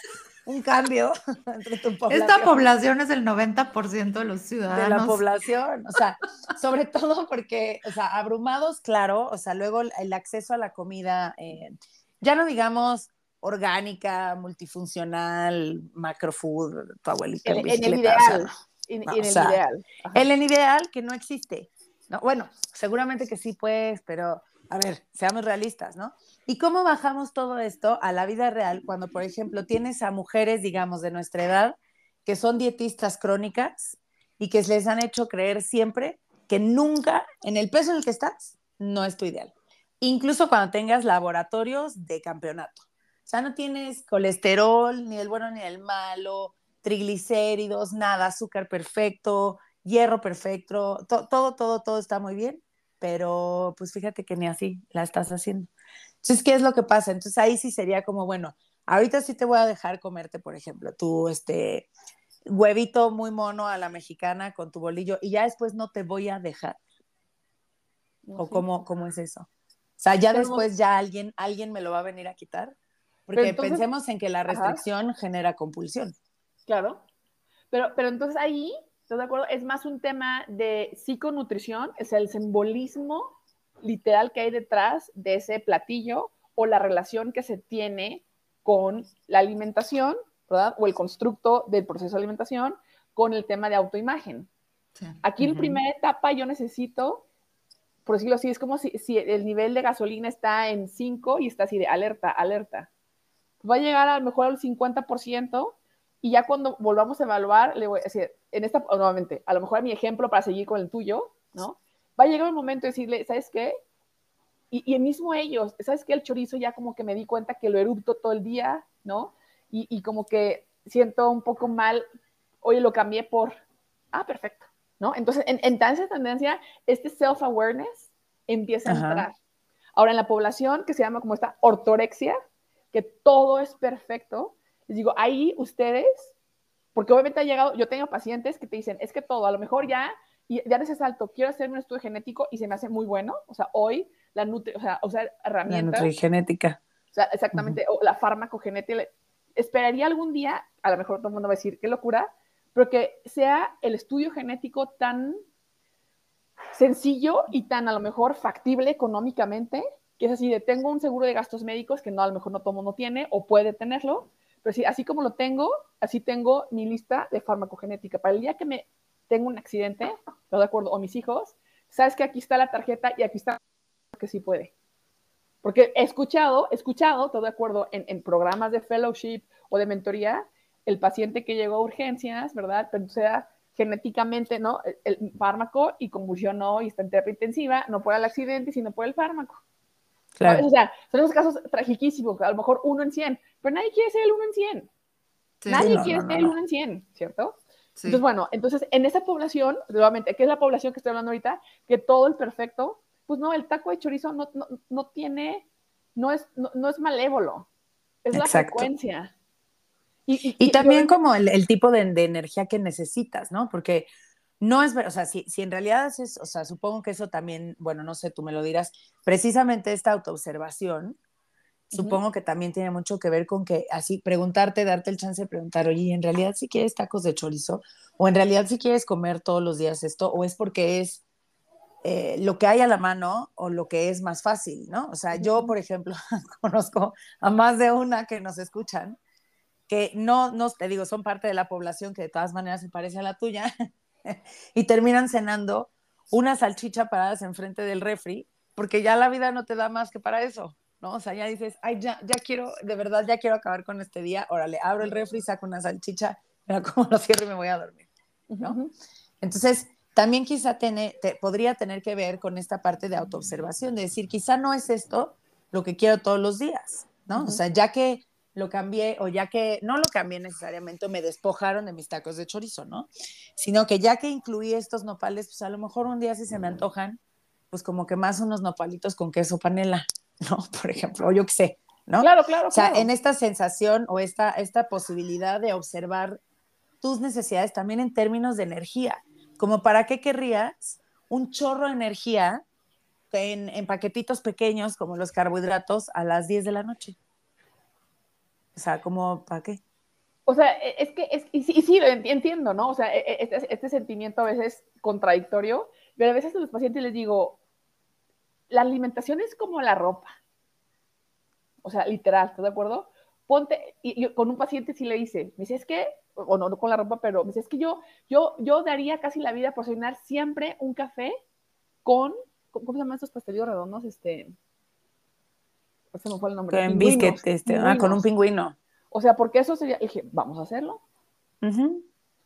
un cambio entre tu población. Esta población es el 90% de los ciudadanos. De la población, o sea, sobre todo porque, o sea, abrumados, claro, o sea, luego el acceso a la comida, eh, ya no digamos orgánica, multifuncional, macrofood, tu abuelita. En, el ideal. en, el ideal. En el ideal que no existe. No, bueno, seguramente que sí, pues, pero a ver, seamos realistas, ¿no? ¿Y cómo bajamos todo esto a la vida real cuando, por ejemplo, tienes a mujeres, digamos, de nuestra edad que son dietistas crónicas y que les han hecho creer siempre que nunca, en el peso en el que estás, no es tu ideal. Incluso cuando tengas laboratorios de campeonato. O sea, no tienes colesterol, ni el bueno ni el malo, triglicéridos, nada, azúcar perfecto, hierro perfecto, todo, todo, todo está muy bien, pero pues fíjate que ni así la estás haciendo. Entonces, ¿qué es lo que pasa? Entonces ahí sí sería como, bueno, ahorita sí te voy a dejar comerte, por ejemplo, tu este huevito muy mono a la mexicana con tu bolillo y ya después no te voy a dejar. ¿O cómo, cómo es eso? O sea, ya después ya alguien, alguien me lo va a venir a quitar. Porque pensemos en que la restricción genera compulsión. Claro. Pero, pero entonces ahí ¿Estás de acuerdo? Es más un tema de psiconutrición, es el simbolismo literal que hay detrás de ese platillo o la relación que se tiene con la alimentación, ¿verdad? O el constructo del proceso de alimentación con el tema de autoimagen. Aquí en primera etapa yo necesito, por decirlo así, es como si, si el nivel de gasolina está en 5 y está así de alerta, alerta. Va a llegar a lo mejor al 50% y ya cuando volvamos a evaluar, le voy a decir, en esta, nuevamente, a lo mejor mi ejemplo para seguir con el tuyo, ¿no? Va a llegar un momento de decirle, ¿sabes qué? Y, y mismo ellos, ¿sabes qué? El chorizo ya como que me di cuenta que lo erupto todo el día, ¿no? Y, y como que siento un poco mal, oye, lo cambié por, ah, perfecto, ¿no? Entonces, en, en esa tendencia, este self-awareness empieza a entrar. Ahora, en la población que se llama como esta ortorexia, que todo es perfecto, les digo, ahí ustedes, porque obviamente ha llegado, yo tengo pacientes que te dicen, es que todo, a lo mejor ya, y ya en ese salto, quiero hacer un estudio genético y se me hace muy bueno, o sea, hoy la nutri, o sea, usar herramientas. La nutrigenética. O sea, exactamente, o la farmacogenética. Esperaría algún día, a lo mejor todo el mundo va a decir, qué locura, pero que sea el estudio genético tan sencillo y tan a lo mejor factible económicamente, que es así de tengo un seguro de gastos médicos que no a lo mejor no todo mundo tiene o puede tenerlo, pero sí, así como lo tengo, así tengo mi lista de farmacogenética. Para el día que me tengo un accidente, ¿no de acuerdo? O mis hijos, sabes que aquí está la tarjeta y aquí está que sí puede. Porque he escuchado, he escuchado, todo de acuerdo, en, en programas de fellowship o de mentoría, el paciente que llegó a urgencias, ¿verdad? Pero sea genéticamente, ¿no? El, fármaco y convulsionó y está en terapia intensiva, no por el accidente, sino por el fármaco. Claro. O sea, son esos casos tragiquísimos, a lo mejor uno en 100, pero nadie quiere ser el uno en 100. nadie quiere ser el uno en 100, ¿cierto? Entonces, bueno, entonces en esa población, nuevamente, ¿qué es la población que estoy hablando ahorita? Que todo el perfecto, pues no, el taco de chorizo no, no, no tiene, no es, no, es malévolo, es la frecuencia. Y, también como el, tipo de, energía que necesitas, ¿no? Porque no es, o sea, si, si en realidad es, o sea, supongo que eso también, bueno, no sé, tú me lo dirás, precisamente esta autoobservación, supongo que también tiene mucho que ver con que así preguntarte, darte el chance de preguntar, oye, ¿en realidad si quieres tacos de chorizo? ¿O en realidad si quieres comer todos los días esto? ¿O es porque es eh, lo que hay a la mano o lo que es más fácil, ¿no? O sea, yo, por ejemplo, conozco a más de una que nos escuchan que no, no, te digo, son parte de la población que de todas maneras se parece a la tuya, y terminan cenando una salchicha paradas enfrente del refri, porque ya la vida no te da más que para eso, ¿no? O sea, ya dices, ay, ya, ya quiero, de verdad, ya quiero acabar con este día, órale, abro el refri, saco una salchicha, pero como lo cierro y me voy a dormir, ¿no? Entonces, también quizá tiene, te, podría tener que ver con esta parte de autoobservación, de decir, quizá no es esto lo que quiero todos los días, ¿no? O sea, ya que lo cambié o ya que no lo cambié necesariamente, me despojaron de mis tacos de chorizo, ¿no? Sino que ya que incluí estos nopales, pues a lo mejor un día si se me antojan, pues como que más unos nopalitos con queso panela, ¿no? Por ejemplo, o yo qué sé, ¿no? Claro, claro. O sea, en esta sensación o esta, esta posibilidad de observar tus necesidades también en términos de energía, como para qué querrías un chorro de energía en, en paquetitos pequeños como los carbohidratos a las 10 de la noche. O sea, ¿cómo, para qué? O sea, e, es que, es, y sí, entiendo, ¿no? O sea, e, e, este, este, sentimiento a veces contradictorio, pero a veces a los pacientes les digo, la alimentación es como la ropa. O sea, literal, ¿estás de acuerdo? Ponte, y, con un paciente sí le dice, me dice, es que, o no, no con la ropa, pero me dice, es que yo, yo, yo daría casi la vida por cenar siempre un café con, ¿cómo se llaman estos pastelillos redondos? Este, ese no fue el nombre. Con biscuit, este, ah, con un pingüino. O sea, porque eso sería, dije, vamos a hacerlo.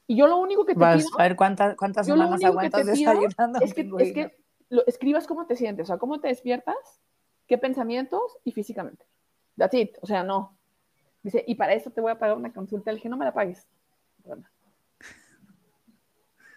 Y yo lo único que te Vas, pido. A ver cuántas, cuántas semanas aguantas desayunando. Es que, es que lo, escribas cómo te sientes, o sea, cómo te despiertas, qué pensamientos y físicamente. That's it, o sea, no. Dice, y para eso te voy a pagar una consulta. Le dije, no me la pagues.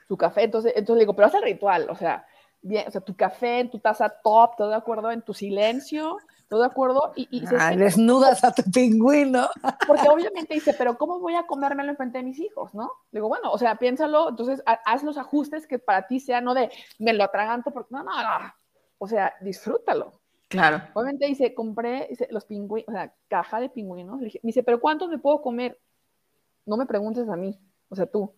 Su café, entonces, entonces le digo, pero haz el ritual, o sea, bien, o sea, tu café en tu taza top, todo de acuerdo, en tu silencio, ¿Todo de acuerdo? Y, y desnudas a tu pingüino. Porque obviamente dice, pero ¿cómo voy a comérmelo enfrente de mis hijos, no? Digo, bueno, o sea, piénsalo, entonces haz los ajustes que para ti sean, no de me lo atraganto, porque no, no, no. O sea, disfrútalo. Claro. Obviamente dice, compré los pingüinos, o sea, caja de pingüinos. me dice, pero ¿cuántos me puedo comer? No me preguntes a mí, o sea, tú.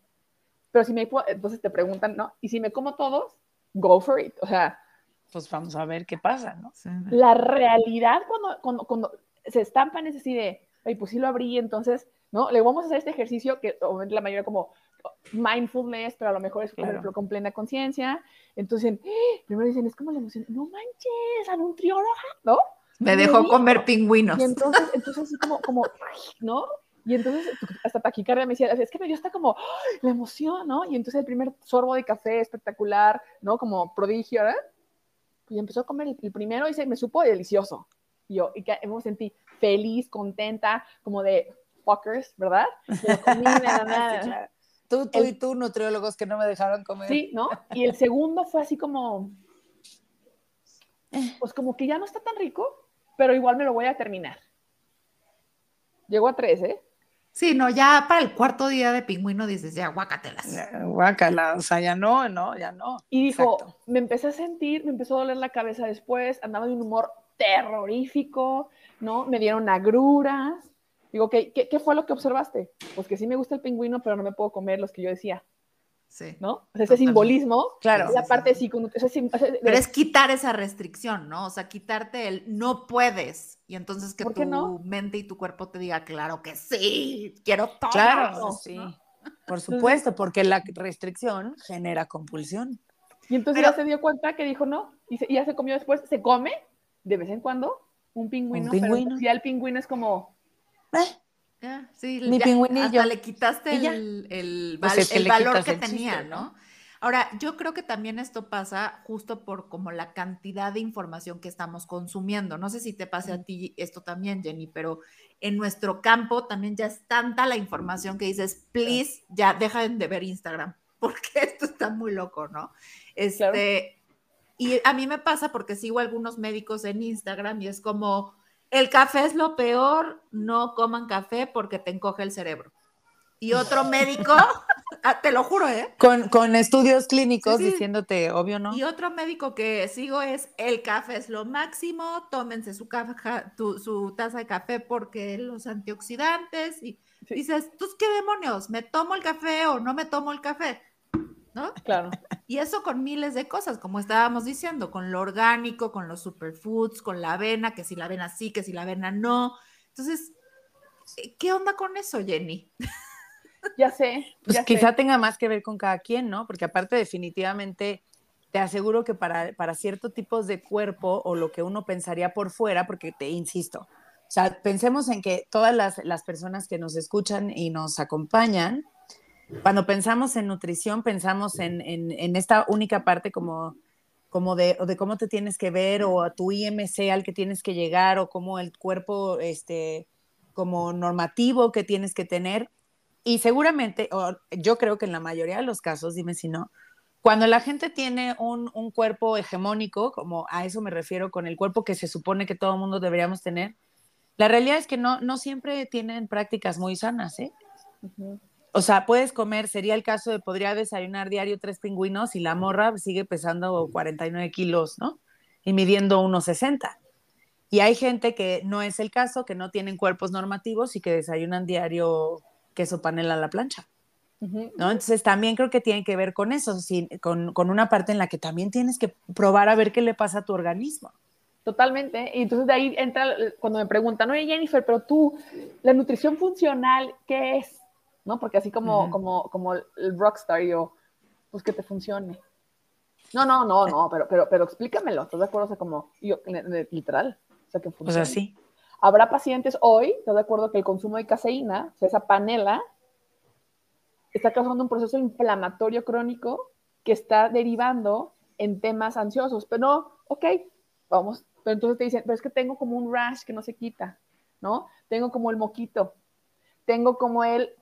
Pero si me entonces te preguntan, ¿no? Y si me como todos, go for it. O sea, pues vamos a ver qué pasa, ¿no? La realidad cuando, cuando, cuando se estampan es así de, ay, pues sí lo abrí, entonces, ¿no? Le vamos a hacer este ejercicio que obviamente la mayoría como mindfulness, pero a lo mejor es claro. con plena conciencia. Entonces, ¡eh! primero dicen, es como la emoción, no manches, a nutrióloga, ¿no? Me dejó comer pingüinos. Y entonces, entonces así como, como, ¿no? Y entonces hasta taquicardia me decía, es que me dio hasta como la emoción, ¿no? Y entonces el primer sorbo de café espectacular, ¿no? Como prodigio, ¿verdad? Y empezó a comer el, primero y se me supo delicioso. Y yo, y que me sentí feliz, contenta, como de fuckers, ¿verdad? nada. Tú, tú y tú, nutriólogos que no me dejaron comer. Sí, ¿no? Y el segundo fue así como, pues como que ya no está tan rico, pero igual me lo voy a terminar. Llegó a tres, ¿eh? Sí, no, ya para el cuarto día de pingüino dices, ya, guácatelas. Guácala, o sea, ya no, no, ya no. Y dijo, me empecé a sentir, me empezó a doler la cabeza después, andaba de un humor terrorífico, ¿no? Me dieron agruras. Digo, ¿qué, ¿qué, fue lo que observaste? Pues que sí me gusta el pingüino, pero no me puedo comer los que yo decía. Sí. ¿No? ese simbolismo, claro. La parte sí, Pero es quitar esa restricción, ¿no? O sea, quitarte el no puedes. Y entonces que tu mente y tu cuerpo te diga, claro que sí, quiero todo. Claro, sí. Por supuesto, porque la restricción genera compulsión. Y entonces ya se dio cuenta que dijo no, y, ya se comió después, se come de vez en cuando un pingüino, pero ya el pingüino es como... Eh, sí, Mi pingüinillo. Hasta le quitaste el, pues el, valor que tenía, ¿no? Ahora, yo creo que también esto pasa justo por como la cantidad de información que estamos consumiendo. No sé si te pase a ti esto también, Jenny, pero en nuestro campo también ya es tanta la información que dices, please, ya dejen de ver Instagram, porque esto está muy loco, ¿no? Este, Y a mí me pasa porque sigo algunos médicos en Instagram y es como, el café es lo peor, no coman café porque te encoge el cerebro. Y otro médico, ah, te lo juro, ¿eh? Con, estudios clínicos diciéndote, obvio, ¿no? Y otro médico que sigo es, el café es lo máximo, tómense su, su taza de café porque los antioxidantes, y dices, ¿tú qué demonios? ¿Me tomo el café o no me tomo el café? ¿No? Claro. Y eso con miles de cosas, como estábamos diciendo, con lo orgánico, con los superfoods, con la avena, que si la avena sí, que si la avena no. Entonces, eh, ¿qué onda con eso, Jenny? Ya sé. Pues quizá tenga más que ver con cada quien, ¿no? Porque aparte definitivamente te aseguro que para, para ciertos tipos de cuerpo o lo que uno pensaría por fuera, porque te insisto, o sea, pensemos en que todas las, las personas que nos escuchan y nos acompañan, cuando pensamos en nutrición, pensamos en, esta única parte como, como de, de, cómo te tienes que ver o a tu IMC al que tienes que llegar o cómo el cuerpo, este, como normativo que tienes que tener. Y seguramente, yo creo que en la mayoría de los casos, dime si no, cuando la gente tiene un, un, cuerpo hegemónico, como a eso me refiero, con el cuerpo que se supone que todo el mundo deberíamos tener, la realidad es que no, no siempre tienen prácticas muy sanas, ¿eh? O sea, puedes comer, sería el caso de podría desayunar diario tres pingüinos y la morra sigue pesando 49 kilos, ¿no? Y midiendo unos 60. Y hay gente que no es el caso, que no tienen cuerpos normativos y que desayunan diario queso panela a la plancha. ¿no? Entonces también creo que tiene que ver con eso, con, con, una parte en la que también tienes que probar a ver qué le pasa a tu organismo. Totalmente. Y entonces de ahí entra cuando me preguntan, oye Jennifer, pero tú, la nutrición funcional, ¿qué es? ¿No? Porque así como, como, como el rockstar, yo, pues que te funcione. No, no, no, no, pero, pero, pero explícamelo, ¿estás de acuerdo? O sea, como, yo, literal, o sea, que funcione. Pues así. Habrá pacientes hoy, ¿estás de acuerdo? Que el consumo de caseína, o sea, esa panela, está causando un proceso inflamatorio crónico que está derivando en temas ansiosos. Pero no, ok, vamos, pero entonces te dicen, pero es que tengo como un rash que no se quita, ¿no? Tengo como el moquito, tengo como el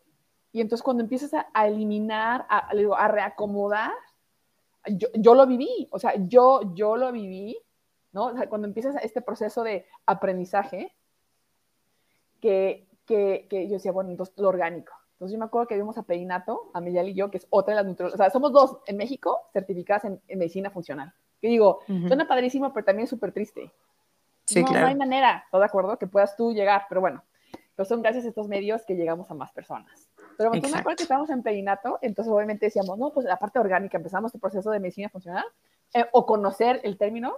y entonces cuando empiezas a, eliminar, a, a, reacomodar, yo, yo, lo viví, o sea, yo, yo lo viví, ¿no? O sea, cuando empiezas este proceso de aprendizaje, que, que, que yo decía, bueno, entonces lo orgánico. Entonces yo me acuerdo que vimos a Peinato, a Miguel y yo, que es otra de las nutriólogas, o sea, somos dos en México certificadas en, medicina funcional. Que digo, suena padrísimo, pero también es súper triste. Sí, no, claro. no hay manera, ¿todo de acuerdo? Que puedas tú llegar, pero bueno, pero son gracias a estos medios que llegamos a más personas. Pero me acuerdo que estábamos en Peinato, entonces obviamente decíamos, no, pues la parte orgánica, empezamos este proceso de medicina funcional, eh, o conocer el término,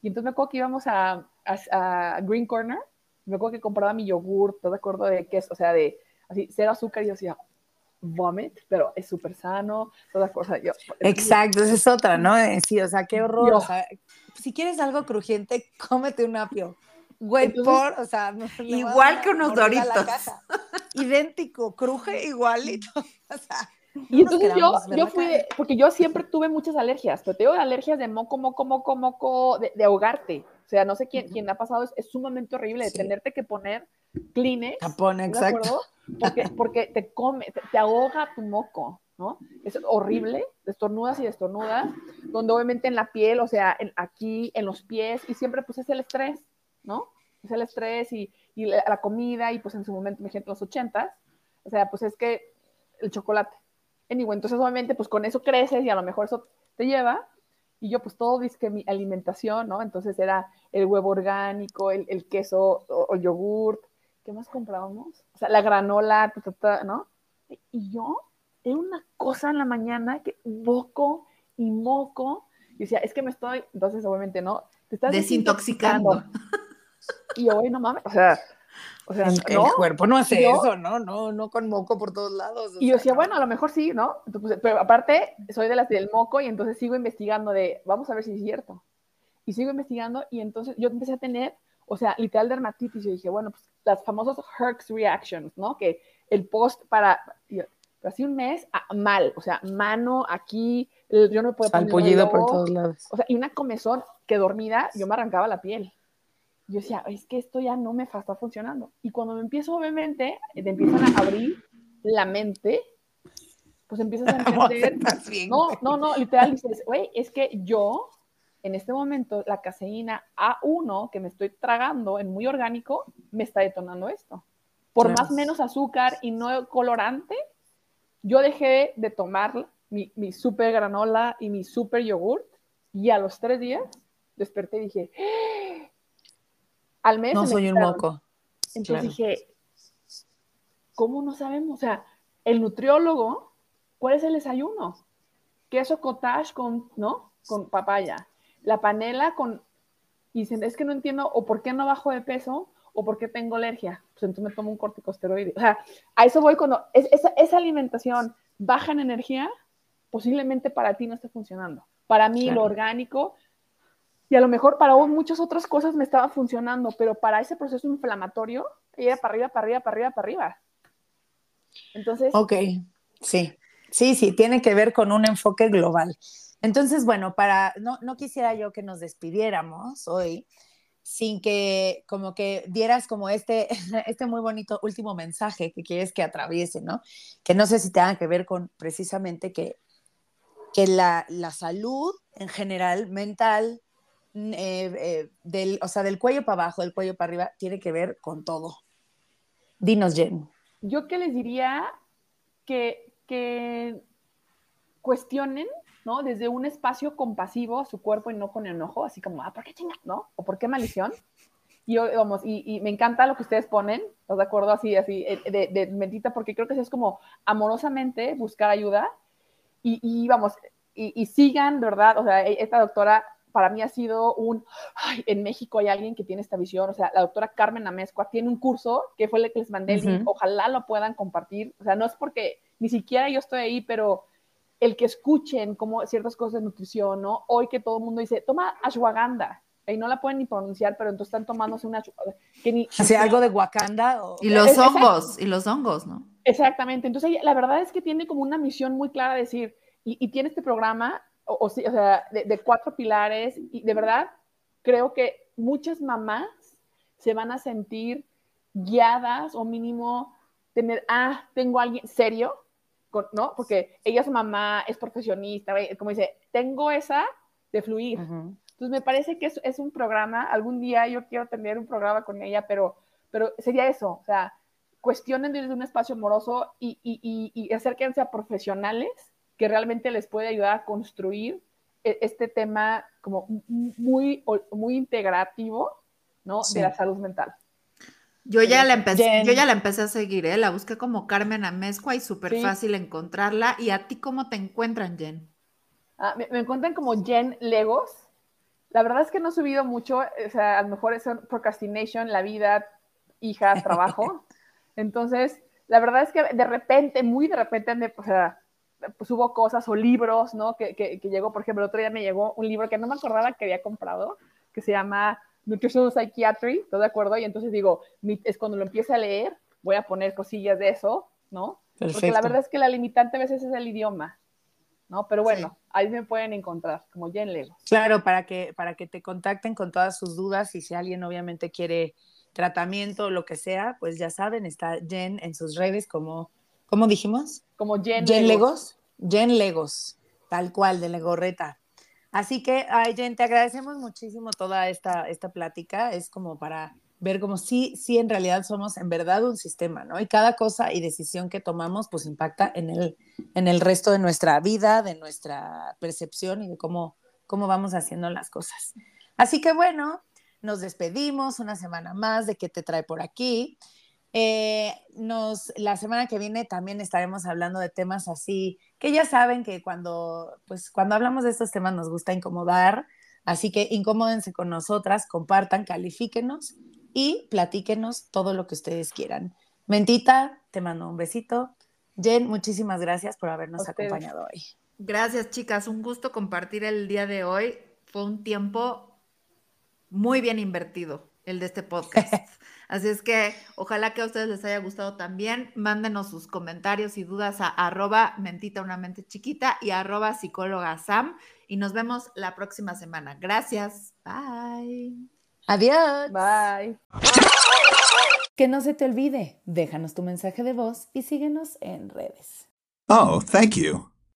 y entonces me acuerdo que íbamos a, a, Green Corner, me acuerdo que compraba mi yogur, todo de acuerdo de qué es, o sea, de así, cero azúcar, y yo decía, vomit, pero es súper sano, todas cosas. Yo, Exacto, esa es otra, ¿no? Sí, o sea, qué horror. o sea, si quieres algo crujiente, cómete un apio. Güey, por, o sea, igual que unos doritos. Idéntico, cruje igualito. O sea, y entonces yo, yo fui, porque yo siempre tuve muchas alergias, pero tengo alergias de moco, moco, moco, moco, de, ahogarte. O sea, no sé quién, quién ha pasado, es, es sumamente horrible de tenerte que poner Kleenex. Tapón, exacto. Porque, porque te come, te, ahoga tu moco, ¿no? Es horrible, destornudas y destornudas, donde obviamente en la piel, o sea, aquí, en los pies, y siempre pues es el estrés. ¿No? Es el estrés y, la, comida, y pues en su momento, me en los ochentas, o sea, pues es que el chocolate. Anyway, entonces obviamente pues con eso creces y a lo mejor eso te lleva. Y yo, pues todo dice mi alimentación, ¿no? Entonces era el huevo orgánico, el, queso o, el yogurt. ¿Qué más comprábamos? O sea, la granola, ¿no? Y yo, era una cosa en la mañana que moco y moco. Y decía, es que me estoy, entonces obviamente, ¿no? Te estás desintoxicando. Y yo, güey, no mames, o sea, o sea, el, cuerpo no hace eso, ¿no? No, no con moco por todos lados. Y yo decía, bueno, a lo mejor sí, ¿no? Entonces, pero aparte, soy de las del moco y entonces sigo investigando de, vamos a ver si es cierto. Y sigo investigando y entonces yo empecé a tener, o sea, literal dermatitis. Yo dije, bueno, pues las famosas Herx reactions, ¿no? Que el post para, así un mes, ah, mal, o sea, mano aquí, yo no me puedo poner. por todos lados. O sea, y una comezón que dormida, yo me arrancaba la piel yo decía, es que esto ya no me está funcionando. Y cuando me empiezo, obviamente, te empiezan a abrir la mente, pues empiezas a entender. no, no, no, literal dices, güey, es que yo, en este momento, la caseína A1 que me estoy tragando en muy orgánico, me está detonando esto. Por más menos azúcar y no colorante, yo dejé de tomar mi, mi super granola y mi super yogurt y a los tres días desperté y dije, al mes. No soy un moco. Entonces dije, ¿cómo no sabemos? O sea, el nutriólogo, ¿cuál es el desayuno? Queso cottage con, ¿no? Con papaya. La panela con... Y dicen, es que no entiendo o por qué no bajo de peso o por qué tengo alergia. Pues entonces me tomo un corticosteroide. O sea, a eso voy cuando esa, esa, alimentación baja en energía, posiblemente para ti no esté funcionando. Para mí lo orgánico y a lo mejor para muchas otras cosas me estaba funcionando, pero para ese proceso inflamatorio, era para arriba, para arriba, para arriba, para arriba. Entonces. Ok, sí. Sí, sí, tiene que ver con un enfoque global. Entonces, bueno, para, no, no quisiera yo que nos despidiéramos hoy sin que como que dieras como este, este muy bonito último mensaje que quieres que atraviese, ¿no? Que no sé si tenga que ver con precisamente que, que la, la salud en general, mental, eh, eh, del, o sea, del cuello para abajo, del cuello para arriba, tiene que ver con todo. Dinos, Jen. Yo que les diría que, que cuestionen, ¿no? Desde un espacio compasivo a su cuerpo y no con enojo, así como, ah, ¿por qué chingas, no? ¿O por qué maldición? Y, vamos, y, me encanta lo que ustedes ponen, ¿estás de acuerdo? Así, así, eh, de, de mentita, porque creo que eso es como amorosamente buscar ayuda y, vamos, y, sigan, ¿verdad? O sea, e, esta doctora para mí ha sido un, ay, en México hay alguien que tiene esta visión, o sea, la doctora Carmen Amezcua tiene un curso que fue el que les mandé, ojalá lo puedan compartir, o sea, no es porque ni siquiera yo estoy ahí, pero el que escuchen como ciertas cosas de nutrición, ¿no? Hoy que todo el mundo dice, toma ashwagandha, y no la pueden ni pronunciar, pero entonces están tomándose una que ni algo de Wakanda y los hongos y los hongos, ¿no? Exactamente. Entonces la verdad es que tiene como una misión muy clara de decir y, y tiene este programa o, sea, de, cuatro pilares y de verdad creo que muchas mamás se van a sentir guiadas o mínimo tener, ah, tengo a alguien serio, ¿no? Porque ella es mamá, es profesionista, como dice, tengo esa de fluir. Entonces me parece que es, es, un programa, algún día yo quiero tener un programa con ella, pero, pero sería eso, o sea, cuestionen desde un espacio amoroso y, y, y acérquense a profesionales que realmente les puede ayudar a construir e-, este tema como muy, muy integrativo, ¿no? De la salud mental. Yo ya, la empecé, yo ya la empecé a seguir, ¿eh? La busqué como Carmen Amezcua y súper fácil encontrarla. ¿Y a ti cómo te encuentran, Jen? Ah, me, encuentran como Jen Legos. La verdad es que no he subido mucho, o sea, a lo mejor es procrastination, la vida, hijas, trabajo. Entonces, la verdad es que de repente, muy de repente, o sea, pues hubo cosas o libros, ¿no? Que, que, llegó, por ejemplo, el otro día me llegó un libro que no me acordaba que había comprado, que se llama Nutritional Psychiatry, ¿todo de acuerdo? Y entonces digo, es cuando lo empiece a leer, voy a poner cosillas de eso, ¿no? Porque la verdad es que la limitante a veces es el idioma, ¿no? Pero bueno, ahí me pueden encontrar, como Jen Lego. Claro, para que, para que te contacten con todas sus dudas y si alguien obviamente quiere tratamiento o lo que sea, pues ya saben, está Jen en sus redes como ¿Cómo dijimos? Como Jen, Legos. Jen Legos, tal cual, de Legorreta. Así que, ay, Jen, te agradecemos muchísimo toda esta, esta plática. Es como para ver como sí, sí, en realidad somos en verdad un sistema, ¿no? Y cada cosa y decisión que tomamos, pues impacta en el, en el resto de nuestra vida, de nuestra percepción y de cómo, cómo vamos haciendo las cosas. Así que bueno, nos despedimos una semana más de que te trae por aquí. Eh, nos, la semana que viene también estaremos hablando de temas así, que ya saben que cuando, pues, cuando hablamos de estos temas nos gusta incomodar, así que incomódense con nosotras, compartan, califíquenos y platíquenos todo lo que ustedes quieran. Mentita, te mando un besito. Jen, muchísimas gracias por habernos acompañado hoy. Gracias, chicas. Un gusto compartir el día de hoy. Fue un tiempo muy bien invertido, el de este podcast. Así es que ojalá que a ustedes les haya gustado también. Mándenos sus comentarios y dudas a arroba mentita una mente chiquita y arroba psicóloga Sam. Y nos vemos la próxima semana. Gracias. Bye. Adiós. Bye. Que no se te olvide, déjanos tu mensaje de voz y síguenos en redes. Oh, thank you.